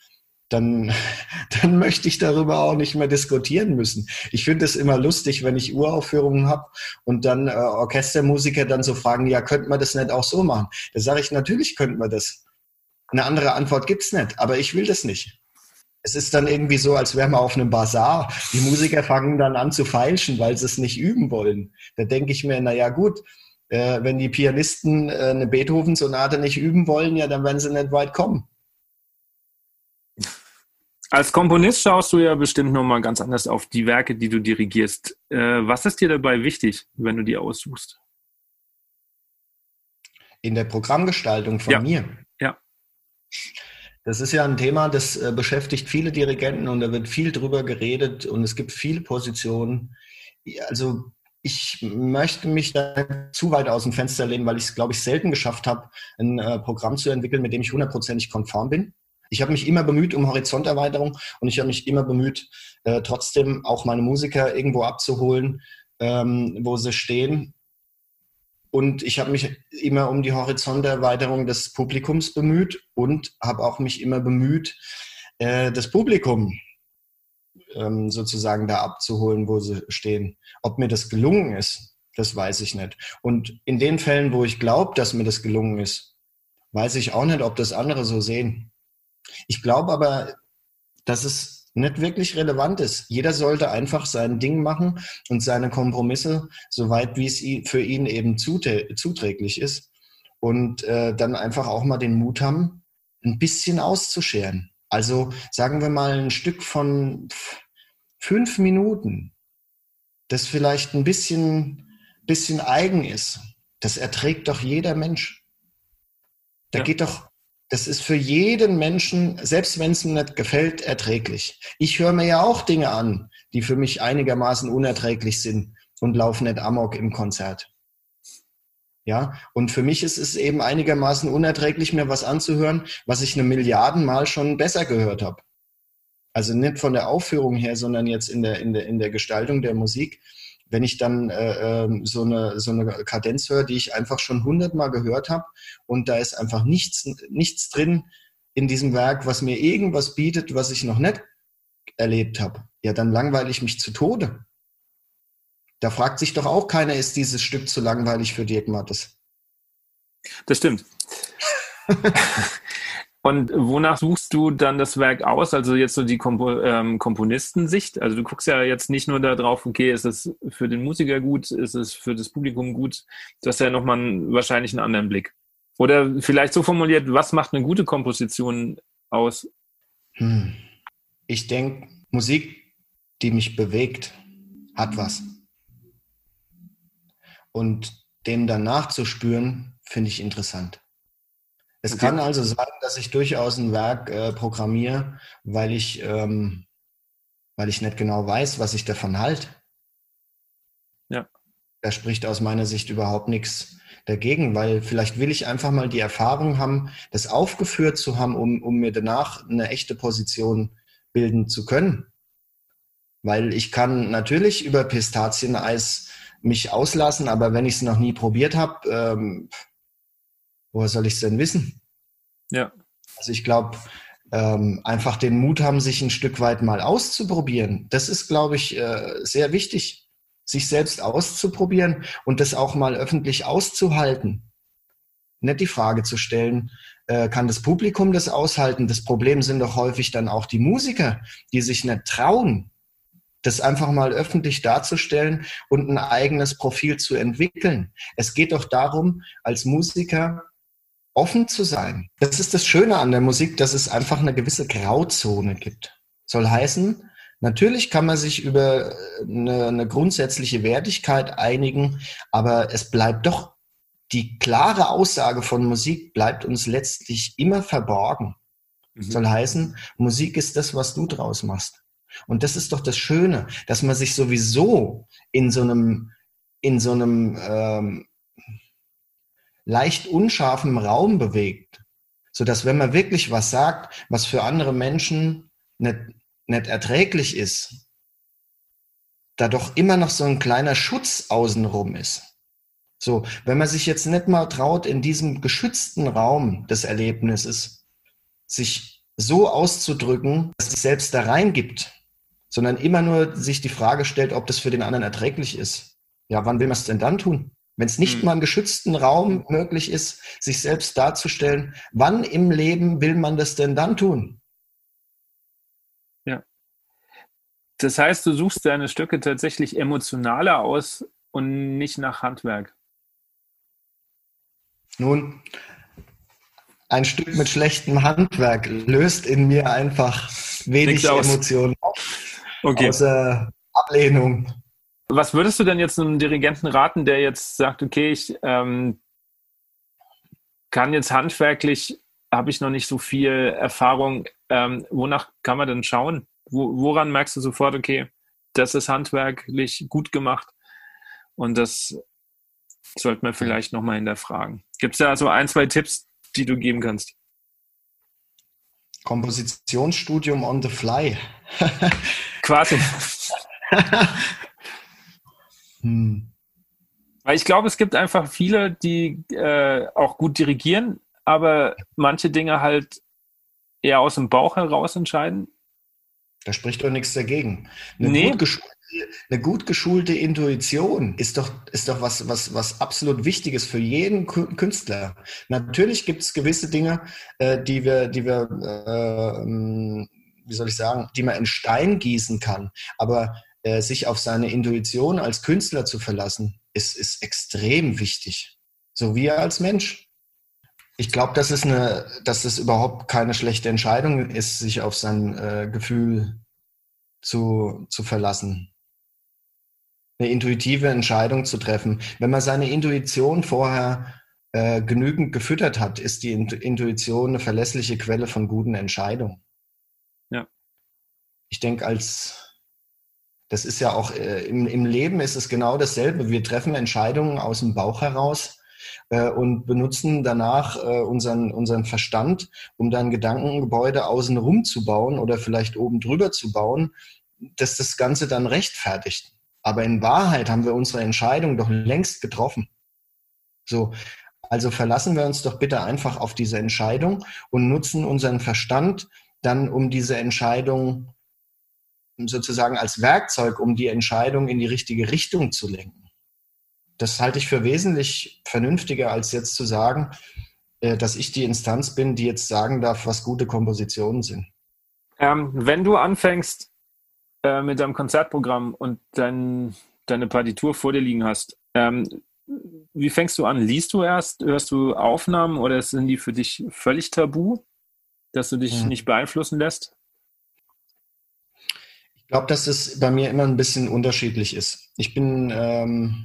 dann, [laughs] dann möchte ich darüber auch nicht mehr diskutieren müssen. Ich finde es immer lustig, wenn ich Uraufführungen habe und dann äh, Orchestermusiker dann so fragen, ja, könnte man das nicht auch so machen? Da sage ich, natürlich könnte man das. Eine andere Antwort gibt's nicht, aber ich will das nicht. Es ist dann irgendwie so, als wären wir auf einem Bazar. Die Musiker fangen dann an zu feilschen, weil sie es nicht üben wollen. Da denke ich mir, na ja, gut, äh, wenn die Pianisten äh, eine Beethoven-Sonate nicht üben wollen, ja, dann werden sie nicht weit kommen. Als Komponist schaust du ja bestimmt nochmal ganz anders auf die Werke, die du dirigierst. Äh, was ist dir dabei wichtig, wenn du die aussuchst? In der Programmgestaltung von ja. mir. Ja. Das ist ja ein Thema, das äh, beschäftigt viele Dirigenten und da wird viel drüber geredet und es gibt viele Positionen. Also ich möchte mich da zu weit aus dem Fenster lehnen, weil ich es, glaube ich, selten geschafft habe, ein äh, Programm zu entwickeln, mit dem ich hundertprozentig konform bin. Ich habe mich immer bemüht um Horizonterweiterung und ich habe mich immer bemüht, äh, trotzdem auch meine Musiker irgendwo abzuholen, ähm, wo sie stehen. Und ich habe mich immer um die Horizonterweiterung des Publikums bemüht und habe auch mich immer bemüht, äh, das Publikum ähm, sozusagen da abzuholen, wo sie stehen. Ob mir das gelungen ist, das weiß ich nicht. Und in den Fällen, wo ich glaube, dass mir das gelungen ist, weiß ich auch nicht, ob das andere so sehen. Ich glaube aber, dass es nicht wirklich relevant ist. Jeder sollte einfach sein Ding machen und seine Kompromisse, soweit wie es für ihn eben zuträglich ist. Und äh, dann einfach auch mal den Mut haben, ein bisschen auszuscheren. Also sagen wir mal ein Stück von fünf Minuten, das vielleicht ein bisschen, bisschen eigen ist. Das erträgt doch jeder Mensch. Da ja. geht doch das ist für jeden Menschen, selbst wenn es ihm nicht gefällt, erträglich. Ich höre mir ja auch Dinge an, die für mich einigermaßen unerträglich sind und laufe nicht amok im Konzert. Ja, und für mich ist es eben einigermaßen unerträglich, mir was anzuhören, was ich eine Milliarden Mal schon besser gehört habe. Also nicht von der Aufführung her, sondern jetzt in der, in der, in der Gestaltung der Musik wenn ich dann äh, ähm, so, eine, so eine Kadenz höre, die ich einfach schon hundertmal gehört habe und da ist einfach nichts, nichts drin in diesem Werk, was mir irgendwas bietet, was ich noch nicht erlebt habe, ja, dann langweile ich mich zu Tode. Da fragt sich doch auch keiner, ist dieses Stück zu langweilig für Dirk Mattes? Das stimmt. [laughs] Und wonach suchst du dann das Werk aus? Also jetzt so die Kompo ähm, Komponistensicht. Also du guckst ja jetzt nicht nur darauf, okay, ist es für den Musiker gut, ist es für das Publikum gut? Du hast ja nochmal einen, wahrscheinlich einen anderen Blick. Oder vielleicht so formuliert, was macht eine gute Komposition aus? Hm. Ich denke, Musik, die mich bewegt, hat was. Und dem danach zu spüren, finde ich interessant. Es kann also sein, dass ich durchaus ein Werk äh, programmiere, weil ich, ähm, weil ich nicht genau weiß, was ich davon halte. Ja. Da spricht aus meiner Sicht überhaupt nichts dagegen, weil vielleicht will ich einfach mal die Erfahrung haben, das aufgeführt zu haben, um, um mir danach eine echte Position bilden zu können. Weil ich kann natürlich über Pistazieneis mich auslassen, aber wenn ich es noch nie probiert habe, ähm, woher soll ich es denn wissen? Ja. Also ich glaube, ähm, einfach den Mut haben, sich ein Stück weit mal auszuprobieren. Das ist, glaube ich, äh, sehr wichtig, sich selbst auszuprobieren und das auch mal öffentlich auszuhalten. Nicht die Frage zu stellen, äh, kann das Publikum das aushalten? Das Problem sind doch häufig dann auch die Musiker, die sich nicht trauen, das einfach mal öffentlich darzustellen und ein eigenes Profil zu entwickeln. Es geht doch darum, als Musiker offen zu sein. Das ist das Schöne an der Musik, dass es einfach eine gewisse Grauzone gibt. Soll heißen, natürlich kann man sich über eine, eine grundsätzliche Wertigkeit einigen, aber es bleibt doch die klare Aussage von Musik bleibt uns letztlich immer verborgen. Mhm. Soll heißen, Musik ist das, was du draus machst. Und das ist doch das Schöne, dass man sich sowieso in so einem, in so einem ähm, leicht unscharfem Raum bewegt, so dass wenn man wirklich was sagt, was für andere Menschen nicht, nicht erträglich ist, da doch immer noch so ein kleiner Schutz außenrum ist. So, wenn man sich jetzt nicht mal traut, in diesem geschützten Raum des Erlebnisses sich so auszudrücken, dass es selbst da reingibt, sondern immer nur sich die Frage stellt, ob das für den anderen erträglich ist. Ja, wann will man es denn dann tun? Wenn es nicht mhm. mal im geschützten Raum möglich ist, sich selbst darzustellen, wann im Leben will man das denn dann tun? Ja. Das heißt, du suchst deine Stücke tatsächlich emotionaler aus und nicht nach Handwerk. Nun, ein Stück mit schlechtem Handwerk löst in mir einfach wenig Emotionen okay. außer Ablehnung. Was würdest du denn jetzt einem Dirigenten raten, der jetzt sagt, okay, ich ähm, kann jetzt handwerklich, habe ich noch nicht so viel Erfahrung. Ähm, wonach kann man denn schauen? Wo, woran merkst du sofort, okay, das ist handwerklich gut gemacht und das sollte man vielleicht nochmal hinterfragen. Gibt es da so ein, zwei Tipps, die du geben kannst? Kompositionsstudium on the fly. Quasi. [laughs] Hm. Weil ich glaube, es gibt einfach viele, die äh, auch gut dirigieren, aber manche Dinge halt eher aus dem Bauch heraus entscheiden. Da spricht doch nichts dagegen. Eine, Nee. gut, geschulte, eine gut geschulte Intuition ist doch, ist doch was, was, was absolut Wichtiges für jeden Kü- Künstler. Natürlich gibt es gewisse Dinge, äh, die wir, die wir, äh, ähm, wie soll ich sagen, die man in Stein gießen kann. Aber äh, sich auf seine Intuition als Künstler zu verlassen, ist, ist extrem wichtig. So wie er als Mensch. Ich glaube, dass es eine, dass es überhaupt keine schlechte Entscheidung ist, sich auf sein äh, Gefühl zu, zu verlassen. Eine intuitive Entscheidung zu treffen. Wenn man seine Intuition vorher äh, genügend gefüttert hat, ist die Intu- Intuition eine verlässliche Quelle von guten Entscheidungen. Ja. Ich denke, als das ist ja auch äh, im, im Leben ist es genau dasselbe. Wir treffen Entscheidungen aus dem Bauch heraus äh, und benutzen danach äh, unseren, unseren Verstand, um dann Gedankengebäude außen rum zu bauen oder vielleicht oben drüber zu bauen, dass das Ganze dann rechtfertigt. Aber in Wahrheit haben wir unsere Entscheidung doch längst getroffen. So, also verlassen wir uns doch bitte einfach auf diese Entscheidung und nutzen unseren Verstand dann, um diese Entscheidung sozusagen als Werkzeug, um die Entscheidung in die richtige Richtung zu lenken. Das halte ich für wesentlich vernünftiger, als jetzt zu sagen, äh, dass ich die Instanz bin, die jetzt sagen darf, was gute Kompositionen sind. Ähm, wenn du anfängst äh, mit deinem Konzertprogramm und dein, deine Partitur vor dir liegen hast, ähm, wie fängst du an? Liest du erst? Hörst du Aufnahmen oder sind die für dich völlig tabu, dass du dich Mhm. nicht beeinflussen lässt? Ich glaube, dass es bei mir immer ein bisschen unterschiedlich ist. Ich bin, ähm,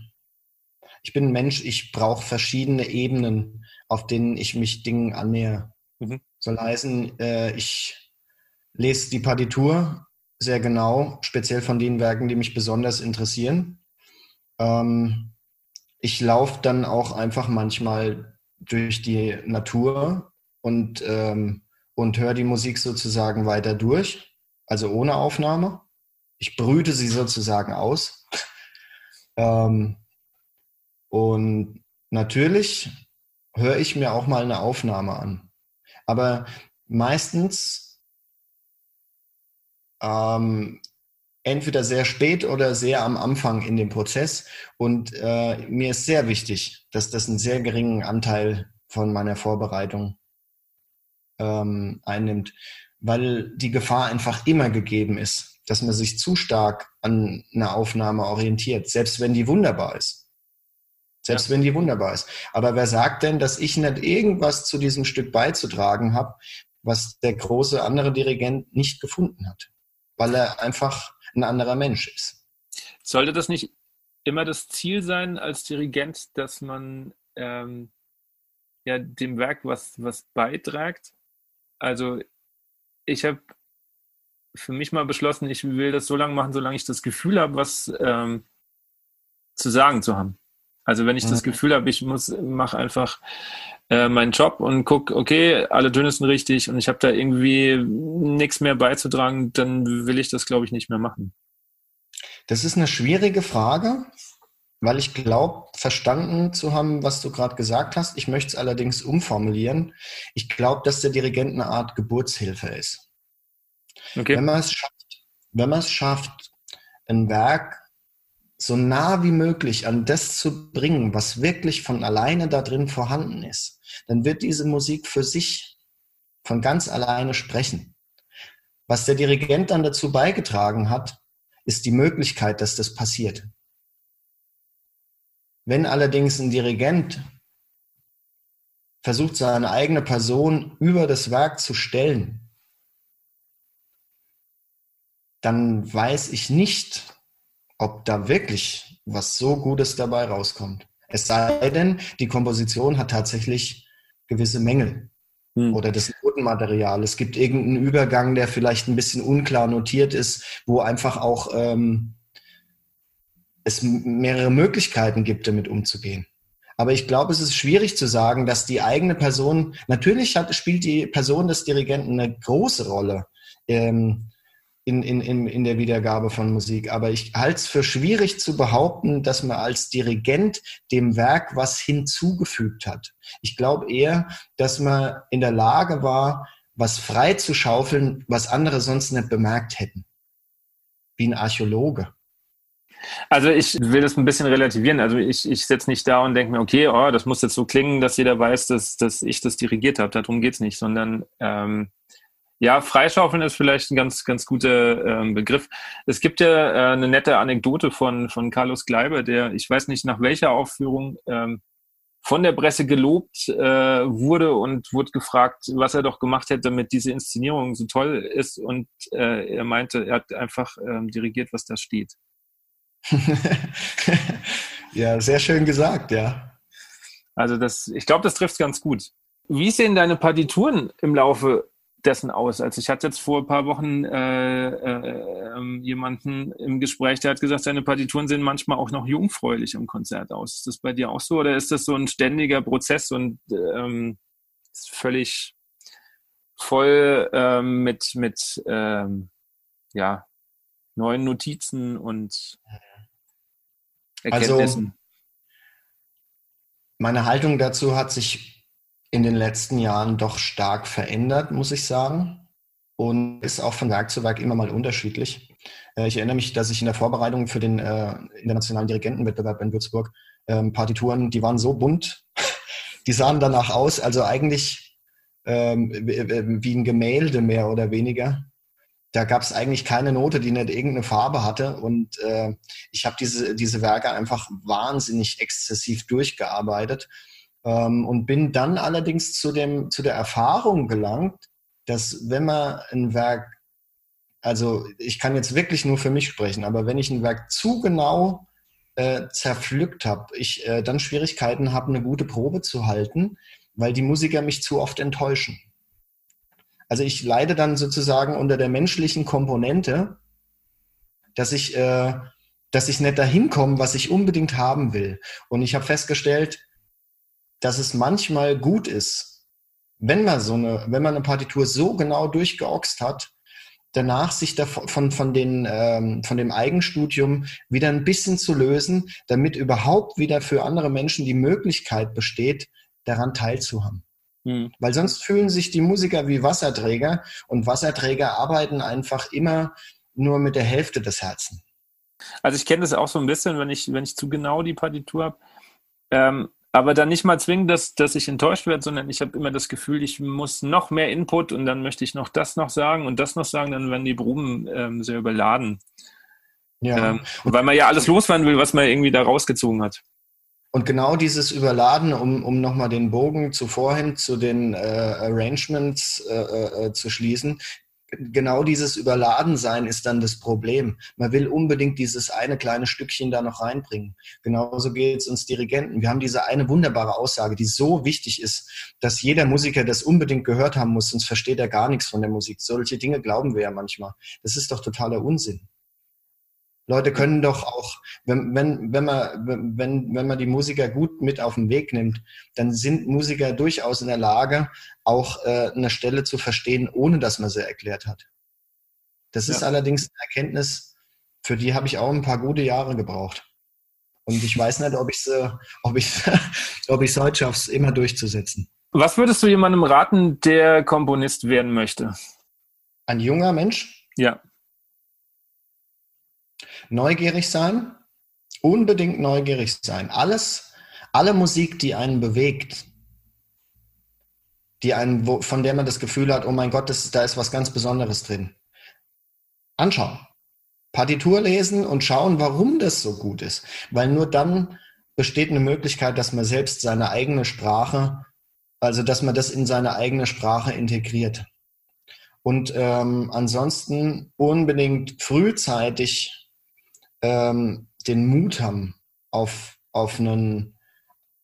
ich bin ein Mensch, ich brauche verschiedene Ebenen, auf denen ich mich Dingen annähe. Mhm. Soll heißen, äh, ich lese die Partitur sehr genau, speziell von den Werken, die mich besonders interessieren. Ähm, ich laufe dann auch einfach manchmal durch die Natur und, ähm, und höre die Musik sozusagen weiter durch, also ohne Aufnahme. Ich brüte sie sozusagen aus. ähm, und natürlich höre ich mir auch mal eine Aufnahme an. Aber meistens ähm, entweder sehr spät oder sehr am Anfang in dem Prozess. Und äh, mir ist sehr wichtig, dass das einen sehr geringen Anteil von meiner Vorbereitung ähm, einnimmt, weil die Gefahr einfach immer gegeben ist, dass man sich zu stark an einer Aufnahme orientiert, selbst wenn die wunderbar ist. Selbst wenn die wunderbar ist. Aber wer sagt denn, dass ich nicht irgendwas zu diesem Stück beizutragen habe, was der große andere Dirigent nicht gefunden hat? Weil er einfach ein anderer Mensch ist. Sollte das nicht immer das Ziel sein als Dirigent, dass man ähm, ja dem Werk was, was beiträgt? Also ich habe für mich mal beschlossen, ich will das so lange machen, solange ich das Gefühl habe, was ähm, zu sagen zu haben. Also wenn ich das Mhm. Gefühl habe, ich muss mache einfach äh, meinen Job und guck, okay, alle Töne sind richtig und ich habe da irgendwie nichts mehr beizutragen, dann will ich das, glaube ich, nicht mehr machen. Das ist eine schwierige Frage, weil ich glaube, verstanden zu haben, was du gerade gesagt hast. Ich möchte es allerdings umformulieren. Ich glaube, dass der Dirigent eine Art Geburtshilfe ist. Okay. Wenn man es schafft, wenn man es schafft, ein Werk so nah wie möglich an das zu bringen, was wirklich von alleine da drin vorhanden ist, dann wird diese Musik für sich von ganz alleine sprechen. Was der Dirigent dann dazu beigetragen hat, ist die Möglichkeit, dass das passiert. Wenn allerdings ein Dirigent versucht, seine eigene Person über das Werk zu stellen, dann weiß ich nicht, ob da wirklich was so Gutes dabei rauskommt. Es sei denn, die Komposition hat tatsächlich gewisse Mängel Hm. oder das Notenmaterial. Es gibt irgendeinen Übergang, der vielleicht ein bisschen unklar notiert ist, wo einfach auch ähm, es mehrere Möglichkeiten gibt, damit umzugehen. Aber ich glaube, es ist schwierig zu sagen, dass die eigene Person, natürlich hat, spielt die Person des Dirigenten eine große Rolle ähm, in, in, in, in der Wiedergabe von Musik. Aber ich halte es für schwierig zu behaupten, dass man als Dirigent dem Werk was hinzugefügt hat. Ich glaube eher, dass man in der Lage war, was frei zu schaufeln, was andere sonst nicht bemerkt hätten. Wie ein Archäologe. Also ich will das ein bisschen relativieren. Also ich, ich setze nicht da und denke mir, okay, oh, das muss jetzt so klingen, dass jeder weiß, dass, dass ich das dirigiert habe. Darum geht's nicht, sondern ähm, ja, Freischaufeln ist vielleicht ein ganz, ganz guter ähm, Begriff. Es gibt ja äh, eine nette Anekdote von, von Carlos Gleiber, der, ich weiß nicht nach welcher Aufführung, ähm, von der Presse gelobt äh, wurde und wurde gefragt, was er doch gemacht hätte, damit diese Inszenierung so toll ist. Und äh, er meinte, er hat einfach ähm, dirigiert, was da steht. [laughs] ja, sehr schön gesagt, ja. Also das, ich glaube, das trifft ganz gut. Wie sehen deine Partituren im Laufe dessen aus? Also ich hatte jetzt vor ein paar Wochen äh, äh, ähm, jemanden im Gespräch, der hat gesagt, seine Partituren sehen manchmal auch noch jungfräulich im Konzert aus. Ist das bei dir auch so oder ist das so ein ständiger Prozess und ähm, völlig voll ähm, mit, mit ähm, ja, neuen Notizen und also, Erkenntnissen? Also, meine Haltung dazu hat sich in den letzten Jahren doch stark verändert, muss ich sagen. Und ist auch von Werk zu Werk immer mal unterschiedlich. Äh, ich erinnere mich, dass ich in der Vorbereitung für den äh, internationalen Dirigentenwettbewerb in Würzburg ähm, Partituren, die waren so bunt, [laughs] die sahen danach aus, also eigentlich ähm, wie ein Gemälde mehr oder weniger. Da gab es eigentlich keine Note, die nicht irgendeine Farbe hatte. Und äh, ich habe diese, diese Werke einfach wahnsinnig exzessiv durchgearbeitet und bin dann allerdings zu, dem, zu der Erfahrung gelangt, dass wenn man ein Werk, also ich kann jetzt wirklich nur für mich sprechen, aber wenn ich ein Werk zu genau äh, zerpflückt habe, ich äh, dann Schwierigkeiten habe, eine gute Probe zu halten, weil die Musiker mich zu oft enttäuschen. Also ich leide dann sozusagen unter der menschlichen Komponente, dass ich, äh, dass ich nicht dahin komme, was ich unbedingt haben will. Und ich habe festgestellt, dass es manchmal gut ist, wenn man so eine, wenn man eine Partitur so genau durchgeoxt hat, danach sich davon, von, den, ähm, von dem Eigenstudium wieder ein bisschen zu lösen, damit überhaupt wieder für andere Menschen die Möglichkeit besteht, daran teilzuhaben. Hm. Weil sonst fühlen sich die Musiker wie Wasserträger und Wasserträger arbeiten einfach immer nur mit der Hälfte des Herzens. Also ich kenne das auch so ein bisschen, wenn ich, wenn ich zu genau die Partitur habe. Ähm, aber dann nicht mal zwingen, dass, dass ich enttäuscht werde, sondern ich habe immer das Gefühl, ich muss noch mehr Input und dann möchte ich noch das noch sagen und das noch sagen, dann werden die Proben ähm, sehr überladen. Ja. Ähm, weil man ja alles loswerden will, was man irgendwie da rausgezogen hat. Und genau dieses Überladen, um, um nochmal den Bogen zuvorhin zu den äh, Arrangements äh, äh, zu schließen, genau dieses Überladensein ist dann das Problem. Man will unbedingt dieses eine kleine Stückchen da noch reinbringen. Genauso geht es uns Dirigenten. Wir haben diese eine wunderbare Aussage, die so wichtig ist, dass jeder Musiker das unbedingt gehört haben muss, sonst versteht er gar nichts von der Musik. Solche Dinge glauben wir ja manchmal. Das ist doch totaler Unsinn. Leute können doch auch, wenn, wenn, wenn, man, wenn, wenn man die Musiker gut mit auf den Weg nimmt, dann sind Musiker durchaus in der Lage, auch äh, eine Stelle zu verstehen, ohne dass man sie erklärt hat. Das ja. ist allerdings eine Erkenntnis, für die habe ich auch ein paar gute Jahre gebraucht. Und ich weiß nicht, ob ich es ob ich, [laughs] ob ich's heute schaffe, es immer durchzusetzen. Was würdest du jemandem raten, der Komponist werden möchte? Ein junger Mensch? Ja neugierig sein, unbedingt neugierig sein. Alles, alle Musik, die einen bewegt, die einen, wo, von der man das Gefühl hat, oh mein Gott, das, da ist was ganz Besonderes drin. Anschauen. Partitur lesen und schauen, warum das so gut ist. Weil nur dann besteht eine Möglichkeit, dass man selbst seine eigene Sprache, also dass man das in seine eigene Sprache integriert. Und ähm, ansonsten unbedingt frühzeitig ähm, den Mut haben, auf, auf einen,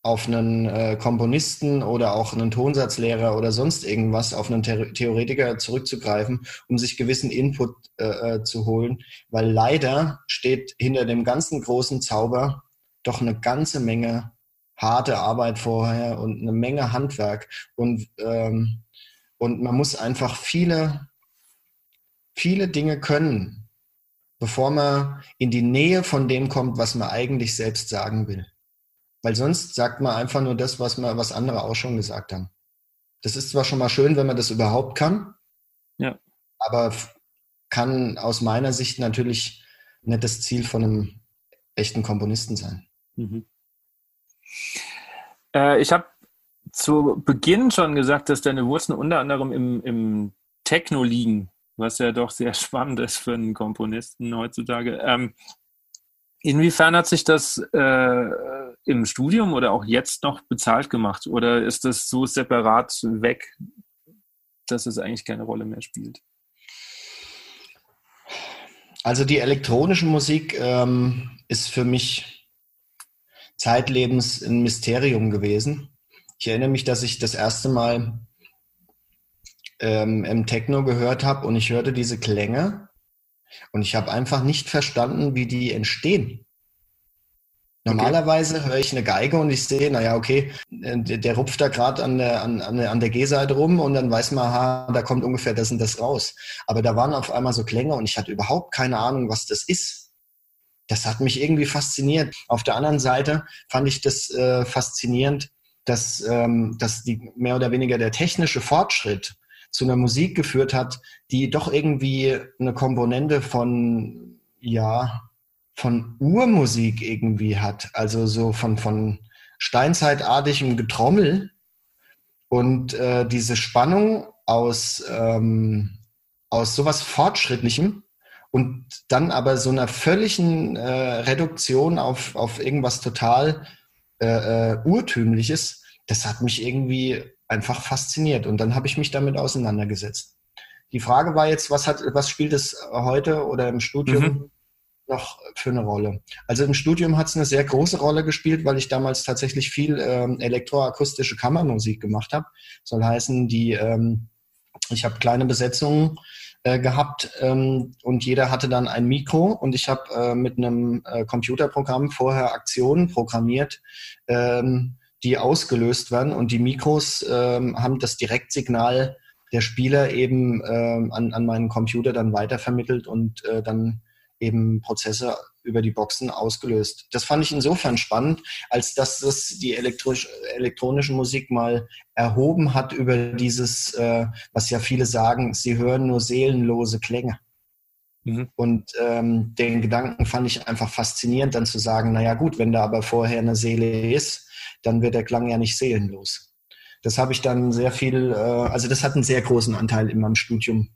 auf einen äh, Komponisten oder auch einen Tonsatzlehrer oder sonst irgendwas, auf einen The Theoretiker zurückzugreifen, um sich gewissen Input äh, äh, zu holen. Weil leider steht hinter dem ganzen großen Zauber doch eine ganze Menge harte Arbeit vorher und eine Menge Handwerk. Und, ähm, und man muss einfach viele, viele Dinge können, bevor man in die Nähe von dem kommt, was man eigentlich selbst sagen will. Weil sonst sagt man einfach nur das, was, man, was andere auch schon gesagt haben. Das ist zwar schon mal schön, wenn man das überhaupt kann. Ja. Aber kann aus meiner Sicht natürlich nicht das Ziel von einem echten Komponisten sein. Mhm. Äh, ich habe zu Beginn schon gesagt, dass deine Wurzeln unter anderem im, im Techno liegen, was ja doch sehr [laughs] spannend ist für einen Komponisten heutzutage. Ähm, inwiefern hat sich das äh, im Studium oder auch jetzt noch bezahlt gemacht? Oder ist das so separat weg, dass es eigentlich keine Rolle mehr spielt? Also die elektronische Musik ähm, ist für mich zeitlebens ein Mysterium gewesen. Ich erinnere mich, dass ich das erste Mal ähm, im Techno gehört habe und ich hörte diese Klänge und ich habe einfach nicht verstanden, wie die entstehen. Normalerweise höre ich eine Geige und ich sehe, naja, okay, äh, der, der rupft da gerade an der, an, an der G-Seite rum und dann weiß man, aha, da kommt ungefähr das und das raus. Aber da waren auf einmal so Klänge und ich hatte überhaupt keine Ahnung, was das ist. Das hat mich irgendwie fasziniert. Auf der anderen Seite fand ich das äh, faszinierend, dass, ähm, dass die mehr oder weniger der technische Fortschritt zu einer Musik geführt hat, die doch irgendwie eine Komponente von, ja, von Urmusik irgendwie hat. Also so von, von steinzeitartigem Getrommel und äh, diese Spannung aus, ähm, aus sowas Fortschrittlichem und dann aber so einer völligen äh, Reduktion auf, auf irgendwas total äh, äh, Urtümliches, das hat mich irgendwie einfach fasziniert und dann habe ich mich damit auseinandergesetzt. Die Frage war jetzt, was hat, was spielt es heute oder im Studium mhm noch für eine Rolle? Also im Studium hat es eine sehr große Rolle gespielt, weil ich damals tatsächlich viel ähm, elektroakustische Kammermusik gemacht habe. Soll heißen, die ähm, ich habe kleine Besetzungen äh, gehabt ähm, und jeder hatte dann ein Mikro und ich habe äh, mit einem äh, Computerprogramm vorher Aktionen programmiert, ähm, die ausgelöst werden und die Mikros ähm, haben das Direktsignal der Spieler eben ähm, an, an meinen Computer dann weitervermittelt und äh, dann eben Prozesse über die Boxen ausgelöst. Das fand ich insofern spannend, als dass das die elektronische Musik mal erhoben hat über dieses, äh, was ja viele sagen, sie hören nur seelenlose Klänge. Mhm. Und ähm, den Gedanken fand ich einfach faszinierend, dann zu sagen, naja gut, wenn da aber vorher eine Seele ist, dann wird der Klang ja nicht seelenlos. Das habe ich dann sehr viel, äh, also das hat einen sehr großen Anteil in meinem Studium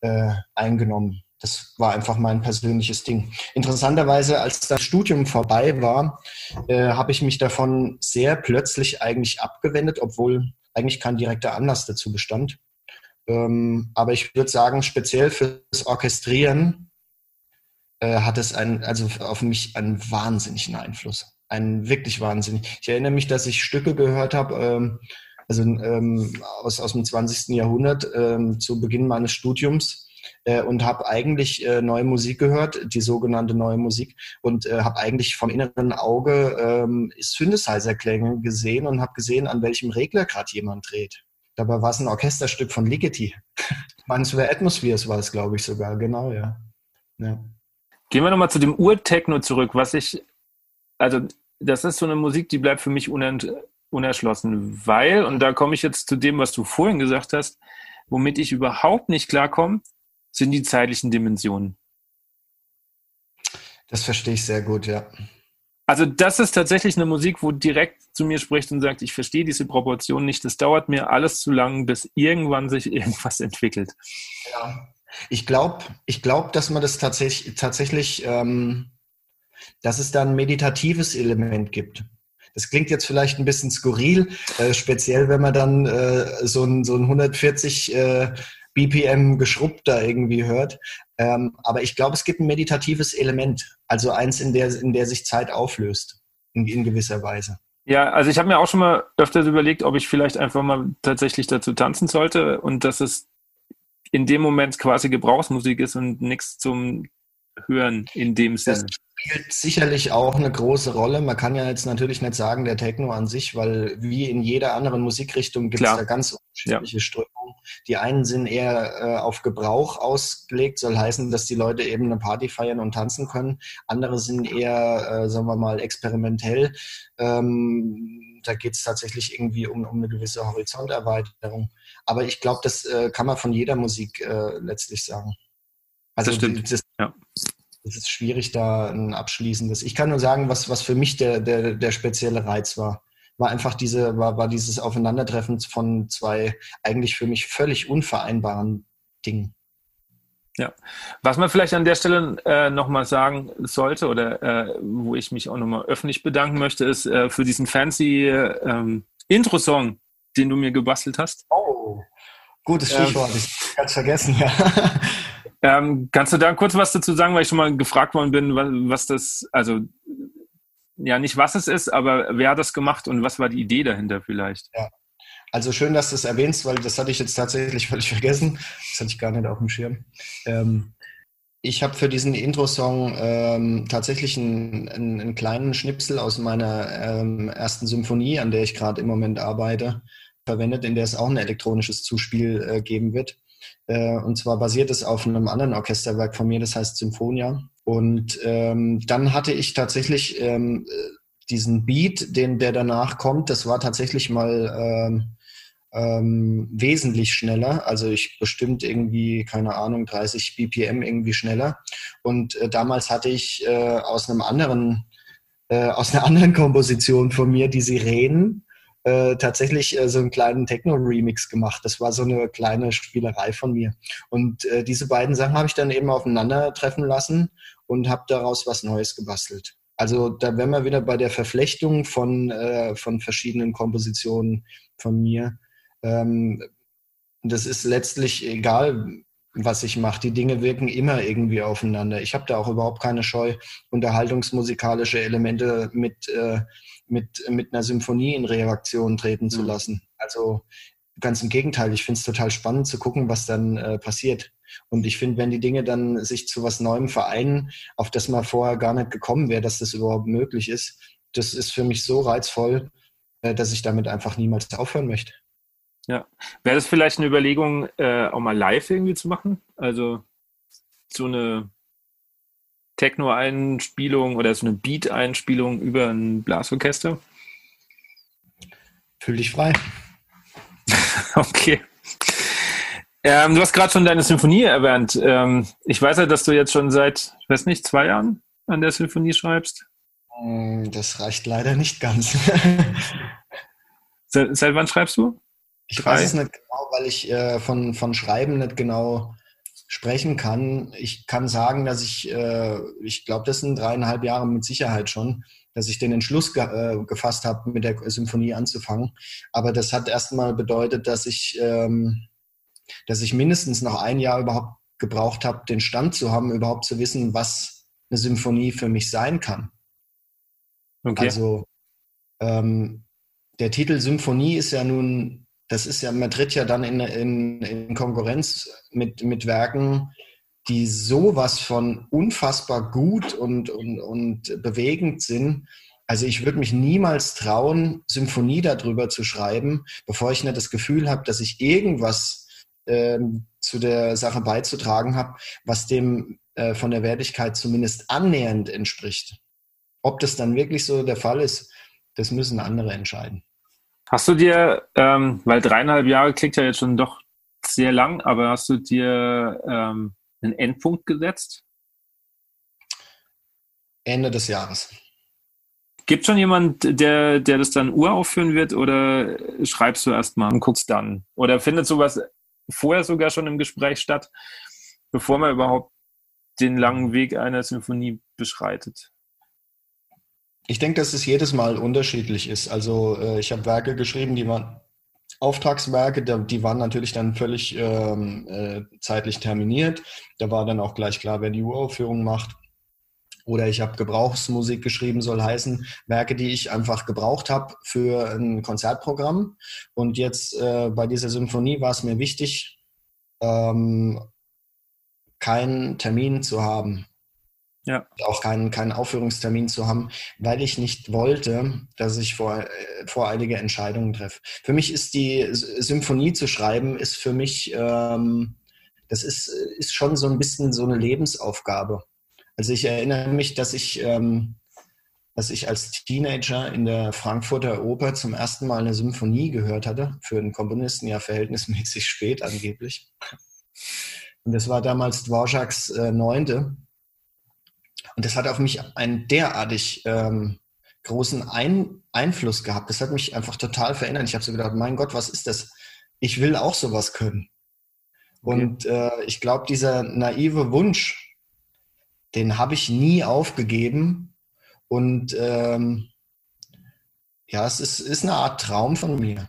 äh, eingenommen das war einfach mein persönliches Ding. Interessanterweise, als das Studium vorbei war, äh, habe ich mich davon sehr plötzlich eigentlich abgewendet, obwohl eigentlich kein direkter Anlass dazu bestand. Ähm, aber ich würde sagen, speziell fürs Orchestrieren äh, hat es einen, also auf mich einen wahnsinnigen Einfluss. Einen wirklich wahnsinnig. Ich erinnere mich, dass ich Stücke gehört habe, ähm, also ähm, aus, aus dem 20. Jahrhundert, ähm, zu Beginn meines Studiums, äh, und habe eigentlich äh, neue Musik gehört, die sogenannte neue Musik, und äh, habe eigentlich vom inneren Auge ähm, Synthesizer-Klänge gesehen und habe gesehen, an welchem Regler gerade jemand dreht. Dabei war es ein Orchesterstück von Ligeti. [laughs] Manchmal Atmospheres war es, glaube ich, sogar, genau, ja. ja. Gehen wir nochmal zu dem Ur-Techno zurück, was ich, also das ist so eine Musik, die bleibt für mich unent, unerschlossen, weil, und da komme ich jetzt zu dem, was du vorhin gesagt hast, womit ich überhaupt nicht klarkomme, sind die zeitlichen Dimensionen. Das verstehe ich sehr gut, ja. Also das ist tatsächlich eine Musik, wo direkt zu mir spricht und sagt, ich verstehe diese Proportion nicht. Das dauert mir alles zu lang, bis irgendwann sich [laughs] irgendwas entwickelt. Ja. Ich glaube, ich glaub, dass man das tatsächlich, tatsächlich ähm, dass es da ein meditatives Element gibt. Das klingt jetzt vielleicht ein bisschen skurril, äh, speziell wenn man dann äh, so ein, so ein 140 äh, BPM geschrubbt da irgendwie hört. Ähm, aber ich glaube, es gibt ein meditatives Element, also eins, in der, in der sich Zeit auflöst, in, in gewisser Weise. Ja, also ich habe mir auch schon mal öfters überlegt, ob ich vielleicht einfach mal tatsächlich dazu tanzen sollte und dass es in dem Moment quasi Gebrauchsmusik ist und nichts zum Hören in dem Sinne spielt sicherlich auch eine große Rolle. Man kann ja jetzt natürlich nicht sagen, der Techno an sich, weil wie in jeder anderen Musikrichtung gibt es da ganz unterschiedliche ja. Strömungen. Die einen sind eher äh, auf Gebrauch ausgelegt, soll heißen, dass die Leute eben eine Party feiern und tanzen können. Andere sind eher, äh, sagen wir mal, experimentell. Ähm, da geht es tatsächlich irgendwie um, um eine gewisse Horizonterweiterung. Aber ich glaube, das äh, kann man von jeder Musik äh, letztlich sagen. Also das stimmt. Das, ja. Das ist schwierig, da ein abschließendes. Ich kann nur sagen, was, was für mich der, der, der spezielle Reiz war war einfach diese, war, war dieses Aufeinandertreffen von zwei eigentlich für mich völlig unvereinbaren Dingen. Ja, was man vielleicht an der Stelle äh, nochmal sagen sollte oder äh, wo ich mich auch nochmal öffentlich bedanken möchte, ist äh, für diesen fancy ähm, Intro-Song, den du mir gebastelt hast. Oh, gutes ähm, Stichwort, ähm, ich ganz vergessen, ja. [laughs] Ähm, kannst du da kurz was dazu sagen, weil ich schon mal gefragt worden bin, was, was das, also ja nicht was es ist, aber wer hat das gemacht und was war die Idee dahinter vielleicht? Ja. Also schön, dass du es erwähnst, weil das hatte ich jetzt tatsächlich [laughs] völlig vergessen. Das hatte ich gar nicht auf dem Schirm. Ähm, ich habe für diesen Intro-Song ähm, tatsächlich einen, einen, einen, kleinen Schnipsel aus meiner ähm, ersten Symphonie, an der ich gerade im Moment arbeite, verwendet, in der es auch ein elektronisches Zuspiel äh, geben wird. Äh, und zwar basiert es auf einem anderen Orchesterwerk von mir, das heißt Symphonia. Und ähm, dann hatte ich tatsächlich ähm, diesen Beat, den der danach kommt, das war tatsächlich mal ähm, ähm, wesentlich schneller. Also ich bestimmt irgendwie, keine Ahnung, 30 BPM irgendwie schneller. Und äh, damals hatte ich äh, aus einem anderen, äh, aus einer [laughs] anderen Komposition von mir die Sirenen äh, tatsächlich äh, so einen kleinen Techno-Remix gemacht. Das war so eine kleine Spielerei von mir. Und äh, diese beiden Sachen habe ich dann eben aufeinandertreffen lassen und habe daraus was Neues gebastelt. Also da wären wir wieder bei der Verflechtung von, äh, von verschiedenen Kompositionen von mir. Ähm, das ist letztlich egal, was ich mache. Die Dinge wirken immer irgendwie aufeinander. Ich habe da auch überhaupt keine Scheu, unterhaltungsmusikalische Elemente mit, äh, mit, mit einer Symphonie in Reaktion treten zu mhm. lassen. Also ganz im Gegenteil, ich finde es total spannend zu gucken, was dann äh, passiert. Und ich finde, wenn die Dinge dann sich zu was Neuem vereinen, auf das man vorher gar nicht gekommen wäre, dass das überhaupt möglich ist, das ist für mich so reizvoll, äh, dass ich damit einfach niemals aufhören möchte. Ja. Wäre das vielleicht eine Überlegung, äh, auch mal live irgendwie zu machen? Also so eine Techno-Einspielung oder so eine Beat-Einspielung über ein Blasorchester? Fühl dich frei. [laughs] okay. Ähm, du hast gerade schon deine Symphonie erwähnt. Ähm, ich weiß ja, dass du jetzt schon seit, ich weiß nicht, zwei Jahren an der Symphonie schreibst. Mm, das reicht leider nicht ganz. seit, seit, wann schreibst du? Ich Drei? weiß es nicht genau, weil ich äh, von, von Schreiben nicht genau sprechen kann. Ich kann sagen, dass ich, äh, ich glaube, das sind dreieinhalb Jahre mit Sicherheit schon, dass ich den Entschluss ge äh, gefasst habe, mit der Symphonie anzufangen. Aber das hat erstmal bedeutet, dass ich ähm, dass ich mindestens noch ein Jahr überhaupt gebraucht habe, den Stand zu haben, überhaupt zu wissen, was eine Symphonie für mich sein kann. Okay. Also ähm, der Titel Symphonie ist ja nun, das ist ja, man tritt ja dann in, in, in Konkurrenz mit, mit Werken, die sowas von unfassbar gut und, und, und bewegend sind. Also ich würde mich niemals trauen, Symphonie darüber zu schreiben, bevor ich nicht das Gefühl habe, dass ich irgendwas ähm, zu der Sache beizutragen habe, was dem äh, von der Wertigkeit zumindest annähernd entspricht. Ob das dann wirklich so der Fall ist, das müssen andere entscheiden. Hast du dir, ähm, weil dreieinhalb Jahre klingt ja jetzt schon doch sehr lang, aber hast du dir ähm, einen Endpunkt gesetzt? Ende des Jahres. Gibt schon jemand, der, der das dann uraufführen wird oder schreibst du erst mal kurz dann? Oder findet sowas vorher sogar schon im Gespräch statt, bevor man überhaupt den langen Weg einer Symphonie beschreitet? Ich denke, dass es jedes Mal unterschiedlich ist. Also äh, ich habe Werke geschrieben, die waren Auftragswerke, die waren natürlich dann völlig ähm, äh, zeitlich terminiert. Da war dann auch gleich klar, wer die Uraufführung macht. Oder ich habe Gebrauchsmusik geschrieben, soll heißen, Werke, die ich einfach gebraucht habe für ein Konzertprogramm. Und jetzt äh, bei dieser Symphonie war es mir wichtig, ähm, keinen Termin zu haben. Ja. Auch keinen, keinen Aufführungstermin zu haben, weil ich nicht wollte, dass ich vor, äh, voreilige Entscheidungen treffe. Für mich ist die Symphonie zu schreiben, ist für mich, ähm, das ist, ist schon so ein bisschen so eine Lebensaufgabe. Also ich erinnere mich, dass ich, ähm, dass ich als Teenager in der Frankfurter Oper zum ersten Mal eine Symphonie gehört hatte. Für einen Komponisten ja verhältnismäßig spät angeblich. Und das war damals Dvorak's äh, Neunte. Und das hat auf mich einen derartig ähm, großen Ein Einfluss gehabt. Das hat mich einfach total verändert. Ich habe so gedacht, mein Gott, was ist das? Ich will auch sowas können. Okay. Und äh, ich glaube, dieser naive Wunsch, den habe ich nie aufgegeben. Und ähm, ja, es ist, ist eine Art Traum von mir.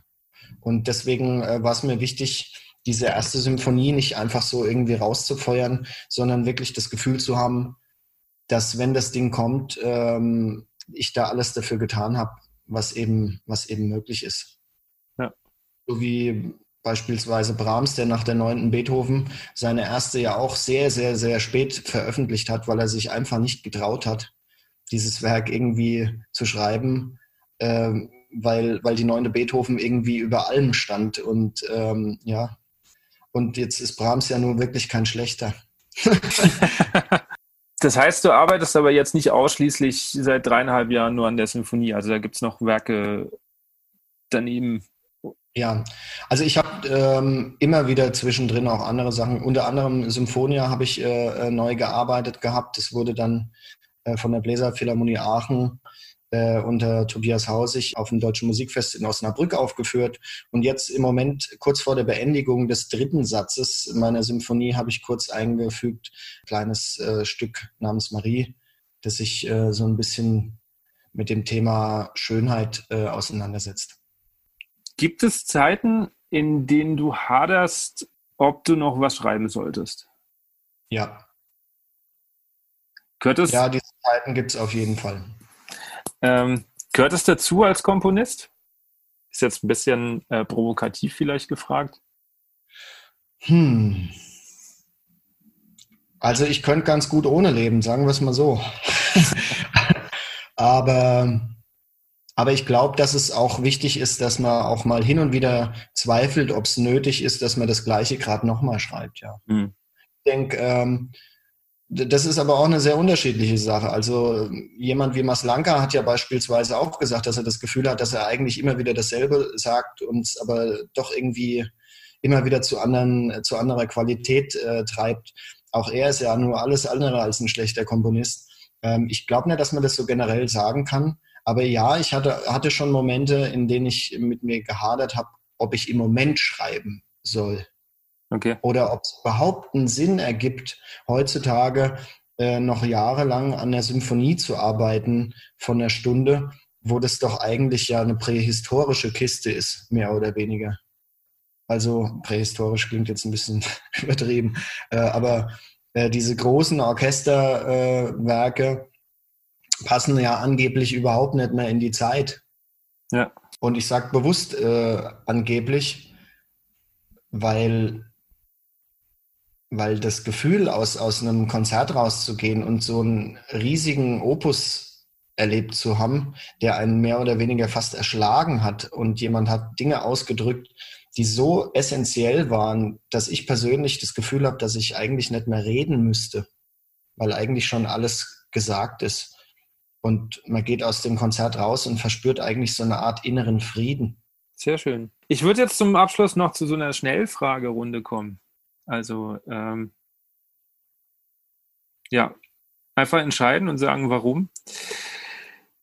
Und deswegen äh, war es mir wichtig, diese erste Symphonie nicht einfach so irgendwie rauszufeuern, sondern wirklich das Gefühl zu haben, dass wenn das Ding kommt, ähm, ich da alles dafür getan habe, was eben, was eben möglich ist. Ja. So wie beispielsweise Brahms, der nach der neunten Beethoven seine erste ja auch sehr, sehr, sehr spät veröffentlicht hat, weil er sich einfach nicht getraut hat, dieses Werk irgendwie zu schreiben, äh, weil, weil die neunte Beethoven irgendwie über allem stand. Und ähm, ja, und jetzt ist Brahms ja nur wirklich kein schlechter. [laughs] [laughs] das heißt, du arbeitest aber jetzt nicht ausschließlich seit dreieinhalb Jahren nur an der Symphonie. Also da gibt es noch Werke daneben. Ja, also ich habe ähm, immer wieder zwischendrin auch andere Sachen. Unter anderem Symphonia habe ich äh, neu gearbeitet gehabt. Das wurde dann äh, von der Bläserphilharmonie Aachen äh, unter Tobias Hausig auf dem Deutschen Musikfest in Osnabrück aufgeführt. Und jetzt im Moment, kurz vor der Beendigung des dritten Satzes meiner Symphonie, habe ich kurz eingefügt, ein kleines äh, Stück namens Marie, das sich äh, so ein bisschen mit dem Thema Schönheit äh, auseinandersetzt. Gibt es Zeiten, in denen du haderst, ob du noch was schreiben solltest? Ja. Gehört Ja, diese Zeiten gibt es auf jeden Fall. Ähm, gehört es dazu als Komponist? Ist jetzt ein bisschen äh, provokativ vielleicht gefragt. Hm. Also ich könnte ganz gut ohne leben, sagen wir es mal so. [laughs] aber, aber ich glaube, dass es auch wichtig ist, dass man auch mal hin und wieder zweifelt, ob es nötig ist, dass man das Gleiche gerade nochmal schreibt. Ja. Hm. Ich denke, ähm, das ist aber auch eine sehr unterschiedliche Sache. Also jemand wie Maslanka hat ja beispielsweise auch gesagt, dass er das Gefühl hat, dass er eigentlich immer wieder dasselbe sagt und aber doch irgendwie immer wieder zu anderen, zu anderer Qualität äh, treibt. Auch er ist ja nur alles andere als ein schlechter Komponist. Ähm, ich glaube nicht, dass man das so generell sagen kann. Aber ja, ich hatte, hatte schon Momente, in denen ich mit mir gehadert habe, ob ich im Moment schreiben soll. Okay. Oder ob es überhaupt einen Sinn ergibt, heutzutage äh, noch jahrelang an der Symphonie zu arbeiten von der Stunde, wo das doch eigentlich ja eine prähistorische Kiste ist, mehr oder weniger. Also prähistorisch klingt jetzt ein bisschen [laughs] übertrieben, äh, aber äh, diese großen Orchesterwerke äh, passen ja angeblich überhaupt nicht mehr in die Zeit. Ja. Und ich sage bewusst äh, angeblich, weil weil das Gefühl, aus, aus einem Konzert rauszugehen und so einen riesigen Opus erlebt zu haben, der einen mehr oder weniger fast erschlagen hat und jemand hat Dinge ausgedrückt, die so essentiell waren, dass ich persönlich das Gefühl habe, dass ich eigentlich nicht mehr reden müsste, weil eigentlich schon alles gesagt ist. Und man geht aus dem Konzert raus und verspürt eigentlich so eine Art inneren Frieden. Sehr schön. Ich würde jetzt zum Abschluss noch zu so einer Schnellfragerunde kommen. Also ähm, ja, einfach entscheiden und sagen, warum.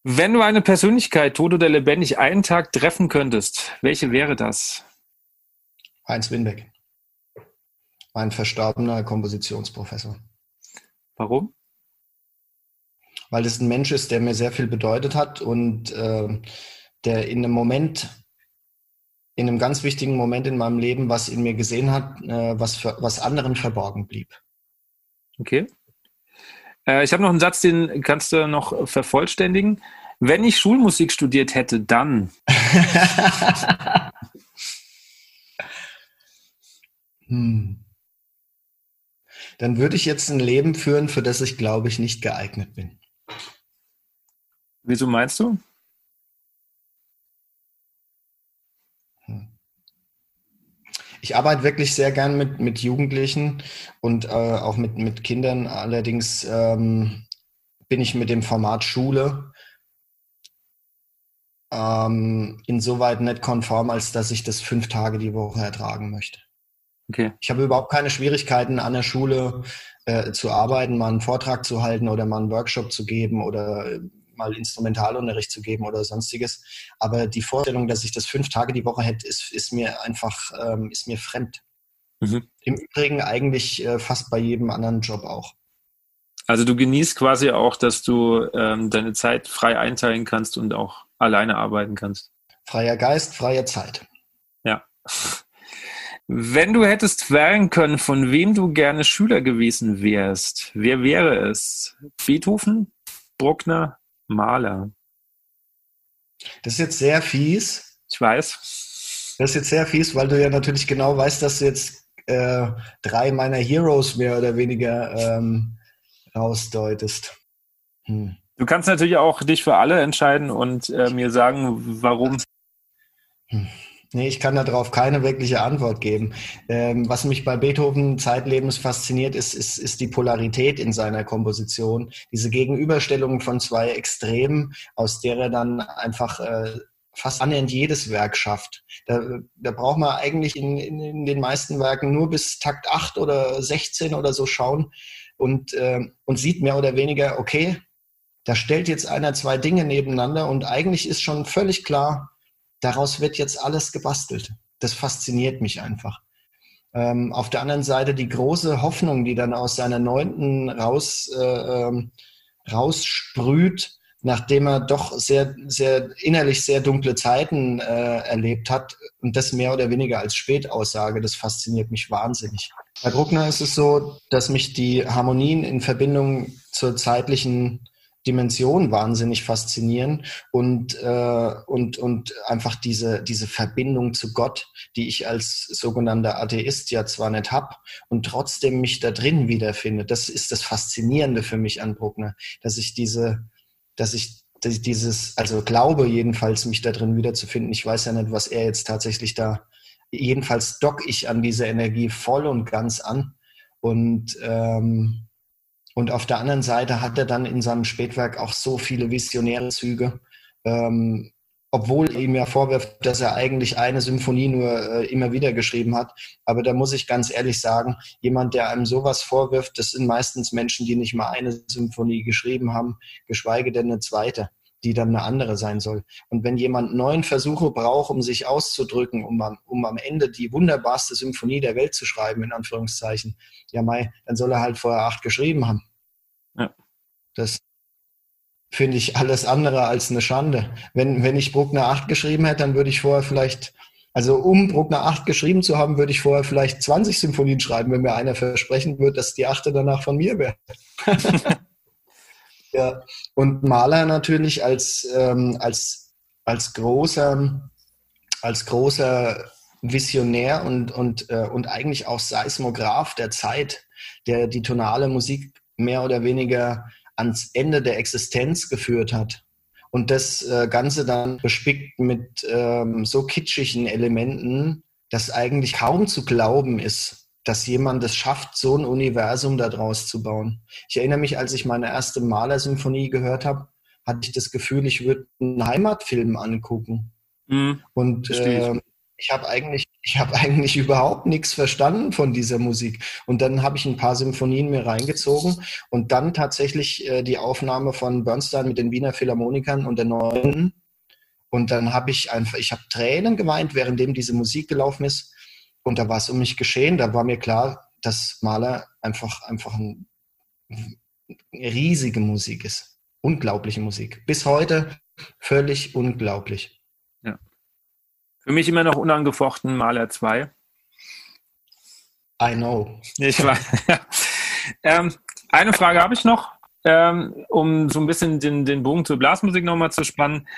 Wenn du eine Persönlichkeit, tot oder lebendig, einen Tag treffen könntest, welche wäre das? Heinz Winbeck. Mein verstorbener Kompositionsprofessor. Warum? Weil das ein Mensch ist, der mir sehr viel bedeutet hat und äh, der in einem Moment in einem ganz wichtigen Moment in meinem Leben was in mir gesehen hat, äh, was, für, was anderen verborgen blieb. Okay. Äh, ich habe noch einen Satz, den kannst du noch vervollständigen. Wenn ich Schulmusik studiert hätte, dann. [laughs] hm. Dann würde ich jetzt ein Leben führen, für das ich, glaube ich, nicht geeignet bin. Wieso meinst du? Ich arbeite wirklich sehr gern mit, mit Jugendlichen und äh, auch mit, mit Kindern. Allerdings ähm, bin ich mit dem Format Schule ähm, insoweit nicht konform, als dass ich das fünf Tage die Woche ertragen möchte. Okay. Ich habe überhaupt keine Schwierigkeiten an der Schule äh, zu arbeiten, mal einen Vortrag zu halten oder mal einen Workshop zu geben oder äh, mal Instrumentalunterricht zu geben oder sonstiges. Aber die Vorstellung, dass ich das fünf Tage die Woche hätte, ist, ist mir einfach, ähm, ist mir fremd. Mhm. Im Übrigen eigentlich äh, fast bei jedem anderen Job auch. Also du genießt quasi auch, dass du ähm, deine Zeit frei einteilen kannst und auch alleine arbeiten kannst. Freier Geist, freie Zeit. Ja. Wenn du hättest wählen können, von wem du gerne Schüler gewesen wärst, wer wäre es? Beethoven, Bruckner, Mahler? Das ist jetzt sehr fies. Ich weiß. Das ist jetzt sehr fies, weil du ja natürlich genau weißt, dass du jetzt äh, drei meiner Heroes mehr oder weniger ähm, rausdeutest. Hm. Du kannst natürlich auch dich für alle entscheiden und äh, mir sagen, warum. Hm. Nee, ich kann darauf keine wirkliche Antwort geben. Ähm, was mich bei Beethoven zeitlebens fasziniert, ist, ist, ist die Polarität in seiner Komposition. Diese Gegenüberstellung von zwei Extremen, aus der er dann einfach äh, fast annähernd jedes Werk schafft. Da, da braucht man eigentlich in, in, in den meisten Werken nur bis Takt 8 oder 16 oder so schauen und, äh, und sieht mehr oder weniger, okay, da stellt jetzt einer zwei Dinge nebeneinander und eigentlich ist schon völlig klar, daraus wird jetzt alles gebastelt. Das fasziniert mich einfach. Ähm, auf der anderen Seite die große Hoffnung, die dann aus seiner neunten raus, äh, ähm, raussprüht, nachdem er doch sehr, sehr innerlich sehr dunkle Zeiten äh, erlebt hat und das mehr oder weniger als Spätaussage, das fasziniert mich wahnsinnig. Bei Bruckner ist es so, dass mich die Harmonien in Verbindung zur zeitlichen Dimension wahnsinnig faszinieren und, äh, und, und einfach diese, diese Verbindung zu Gott, die ich als sogenannter Atheist ja zwar nicht habe und trotzdem mich da drin wiederfinde. Das ist das Faszinierende für mich an Bruckner, dass ich diese, dass ich dieses, also glaube jedenfalls, mich da drin wiederzufinden. Ich weiß ja nicht, was er jetzt tatsächlich da, jedenfalls dock ich an diese Energie voll und ganz an. Und ähm, und auf der anderen Seite hat er dann in seinem Spätwerk auch so viele visionäre Züge, ähm, obwohl ihm ja vorwirft, dass er eigentlich eine Symphonie nur äh, immer wieder geschrieben hat. Aber da muss ich ganz ehrlich sagen, jemand, der einem sowas vorwirft, das sind meistens Menschen, die nicht mal eine Symphonie geschrieben haben, geschweige denn eine zweite die dann eine andere sein soll. Und wenn jemand neun Versuche braucht, um sich auszudrücken, um am, um am Ende die wunderbarste Symphonie der Welt zu schreiben, in Anführungszeichen, ja, Mai, dann soll er halt vorher acht geschrieben haben. Ja. Das finde ich alles andere als eine Schande. Wenn, wenn ich Bruckner acht geschrieben hätte, dann würde ich vorher vielleicht, also um Bruckner acht geschrieben zu haben, würde ich vorher vielleicht 20 Symphonien schreiben, wenn mir einer versprechen würde, dass die achte danach von mir wäre. [laughs] Ja, und Maler natürlich als, ähm, als, als großer, als großer Visionär und, und, äh, und eigentlich auch Seismograph der Zeit, der die tonale Musik mehr oder weniger ans Ende der Existenz geführt hat. Und das äh, Ganze dann bespickt mit ähm, so kitschigen Elementen, dass eigentlich kaum zu glauben ist, dass jemand es schafft, so ein Universum daraus zu bauen. Ich erinnere mich, als ich meine erste Malersymphonie gehört habe, hatte ich das Gefühl, ich würde einen Heimatfilm angucken. Mhm, und äh, ich habe eigentlich, ich habe [laughs] eigentlich überhaupt nichts verstanden von dieser Musik. Und dann habe ich ein paar Symphonien mir reingezogen und dann tatsächlich äh, die Aufnahme von Bernstein mit den Wiener Philharmonikern und der neuen. Und dann habe ich einfach, ich habe Tränen geweint, währenddem diese Musik gelaufen ist. Und da war es um mich geschehen. Da war mir klar, dass Maler einfach, einfach ein, eine riesige Musik ist. Unglaubliche Musik. Bis heute völlig unglaublich. Ja. Für mich immer noch unangefochten Maler 2. I know. [laughs] Ich war, ähm, eine Frage habe ich noch, ähm, um so ein bisschen den, den Bogen zur Blasmusik nochmal zu spannen.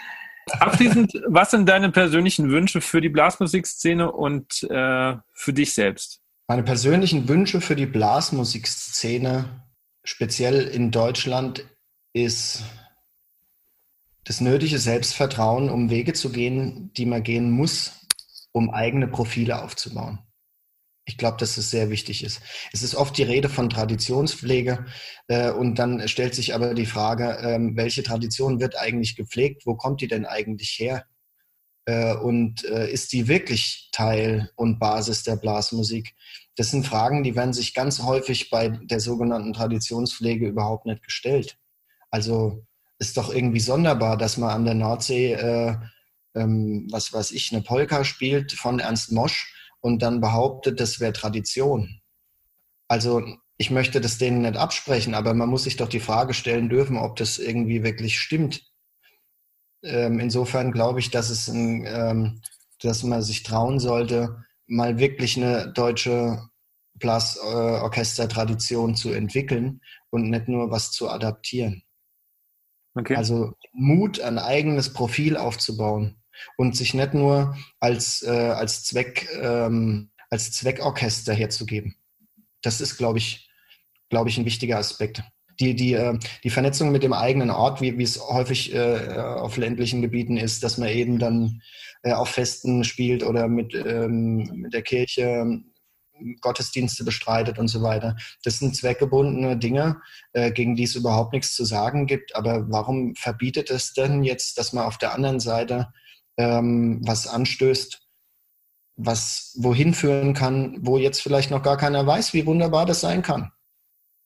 Abschließend, was sind deine persönlichen Wünsche für die Blasmusikszene und äh, für dich selbst? Meine persönlichen Wünsche für die Blasmusikszene, speziell in Deutschland, ist das nötige Selbstvertrauen, um Wege zu gehen, die man gehen muss, um eigene Profile aufzubauen. Ich glaube, dass es sehr wichtig ist. Es ist oft die Rede von Traditionspflege äh, und dann stellt sich aber die Frage, ähm, welche Tradition wird eigentlich gepflegt? Wo kommt die denn eigentlich her? Äh, und äh, ist die wirklich Teil und Basis der Blasmusik? Das sind Fragen, die werden sich ganz häufig bei der sogenannten Traditionspflege überhaupt nicht gestellt. Also ist doch irgendwie sonderbar, dass man an der Nordsee, äh, ähm, was weiß ich, eine Polka spielt von Ernst Mosch und dann behauptet, das wäre Tradition. Also ich möchte das denen nicht absprechen, aber man muss sich doch die Frage stellen dürfen, ob das irgendwie wirklich stimmt. Ähm, insofern glaube ich, dass es ein, ähm, dass man sich trauen sollte, mal wirklich eine deutsche Blasorchestertradition zu entwickeln und nicht nur was zu adaptieren. Okay. Also Mut, ein eigenes Profil aufzubauen und sich nicht nur als, äh, als, Zweck, ähm, als Zweckorchester herzugeben. Das ist, glaube ich, glaube ich, ein wichtiger Aspekt. Die, die, äh, die Vernetzung mit dem eigenen Ort, wie, es häufig äh, auf ländlichen Gebieten ist, dass man eben dann äh, auf Festen spielt oder mit, ähm, mit der Kirche Gottesdienste bestreitet und so weiter. Das sind zweckgebundene Dinge, äh, gegen die es überhaupt nichts zu sagen gibt. Aber warum verbietet es denn jetzt, dass man auf der anderen Seite ähm, was anstößt, was wohin führen kann, wo jetzt vielleicht noch gar keiner weiß, wie wunderbar das sein kann.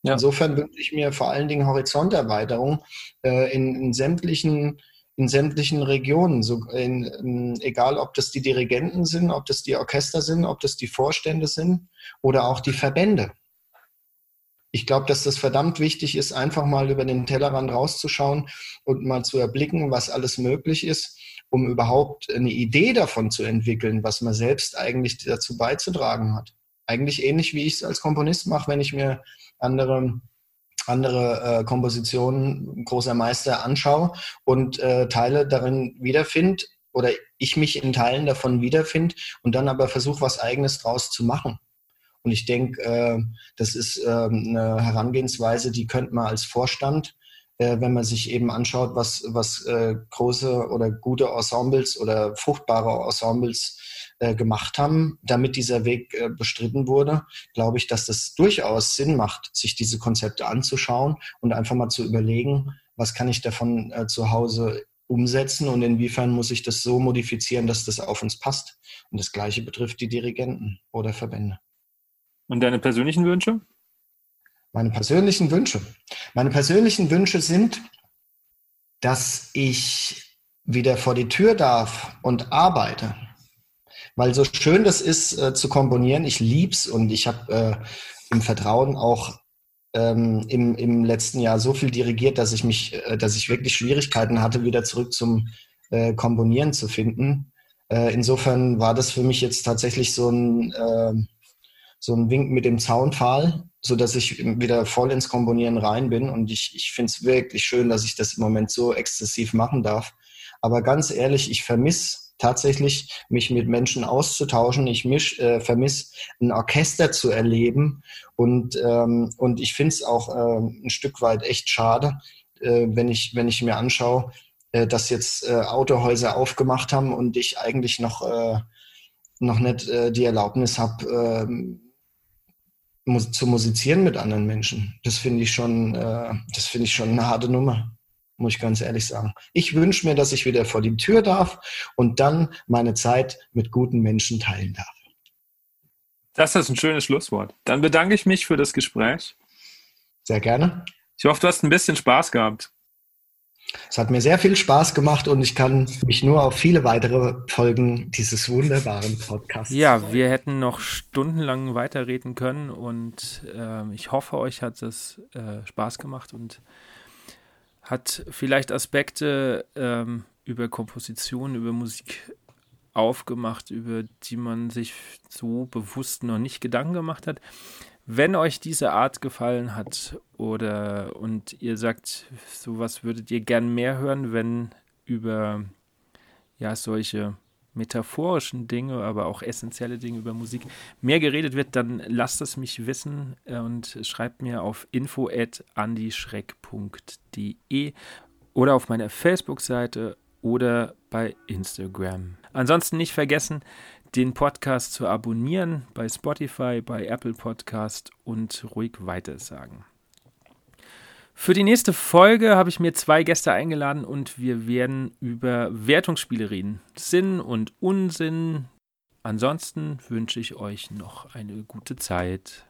Ja. Insofern wünsche ich mir vor allen Dingen Horizonterweiterung äh, in, in, sämtlichen in sämtlichen Regionen, so in, in, egal ob das die Dirigenten sind, ob das die Orchester sind, ob das die Vorstände sind oder auch die Verbände. Ich glaube, dass das verdammt wichtig ist, einfach mal über den Tellerrand rauszuschauen und mal zu erblicken, was alles möglich ist um überhaupt eine Idee davon zu entwickeln, was man selbst eigentlich dazu beizutragen hat. Eigentlich ähnlich wie ich es als Komponist mache, wenn ich mir andere andere äh, Kompositionen großer Meister anschaue und äh, Teile darin wiederfinde oder ich mich in Teilen davon wiederfinde und dann aber versuche, was Eigenes draus zu machen. Und ich denke, äh, das ist äh, eine Herangehensweise, die könnte man als Vorstand äh, wenn man sich eben anschaut, was, was äh, große oder gute Ensembles oder fruchtbare Ensembles äh, gemacht haben, damit dieser Weg äh, bestritten wurde, glaube ich, dass das durchaus Sinn macht, sich diese Konzepte anzuschauen und einfach mal zu überlegen, was kann ich davon zu Hause umsetzen und inwiefern muss ich das so modifizieren, dass das auf uns passt. Und das Gleiche betrifft die Dirigenten oder Verbände. Und deine persönlichen Wünsche? Meine persönlichen Wünsche. Meine persönlichen Wünsche sind, dass ich wieder vor die Tür darf und arbeite. Weil so schön das ist, äh, zu komponieren, ich lieb's und ich habe äh, im Vertrauen auch ähm, im, im letzten Jahr so viel dirigiert, dass ich mich, äh, dass ich wirklich Schwierigkeiten hatte, wieder zurück zum äh, Komponieren zu finden. Äh, insofern war das für mich jetzt tatsächlich so ein, äh, so ein Wink mit dem Zaunpfahl, so dass ich wieder voll ins Komponieren rein bin. Und ich, ich finde es wirklich schön, dass ich das im Moment so exzessiv machen darf. Aber ganz ehrlich, ich vermisse tatsächlich, mich mit Menschen auszutauschen. Ich äh, vermisse, ein Orchester zu erleben. Und, ähm, und ich finde es auch äh, ein Stück weit echt schade, äh, wenn, ich, wenn ich mir anschaue, äh, dass jetzt äh, Autohäuser aufgemacht haben und ich eigentlich noch, äh, noch nicht äh, die Erlaubnis habe, äh, zu musizieren mit anderen Menschen. Das finde ich schon, äh, das finde ich schon eine harte Nummer, muss ich ganz ehrlich sagen. Ich wünsche mir, dass ich wieder vor die Tür darf und dann meine Zeit mit guten Menschen teilen darf. Das ist ein schönes Schlusswort. Dann bedanke ich mich für das Gespräch. Sehr gerne. Ich hoffe, du hast ein bisschen Spaß gehabt. Es hat mir sehr viel Spaß gemacht und ich kann mich nur auf viele weitere Folgen dieses wunderbaren Podcasts. Ja, wir hätten noch stundenlang weiterreden können und äh, ich hoffe, euch hat es äh, Spaß gemacht und hat vielleicht Aspekte ähm, über Komposition, über Musik aufgemacht, über die man sich so bewusst noch nicht Gedanken gemacht hat. Wenn euch diese Art gefallen hat oder und ihr sagt, sowas würdet ihr gern mehr hören, wenn über ja solche metaphorischen Dinge, aber auch essentielle Dinge über Musik mehr geredet wird, dann lasst es mich wissen äh, und schreibt mir auf info@andischreck.de oder auf meiner Facebook-Seite oder bei Instagram. Ansonsten nicht vergessen, den Podcast zu abonnieren bei Spotify, bei Apple Podcast und ruhig weitersagen. Für die nächste Folge habe ich mir zwei Gäste eingeladen und wir werden über Wertungsspiele reden. Sinn und Unsinn. Ansonsten wünsche ich euch noch eine gute Zeit.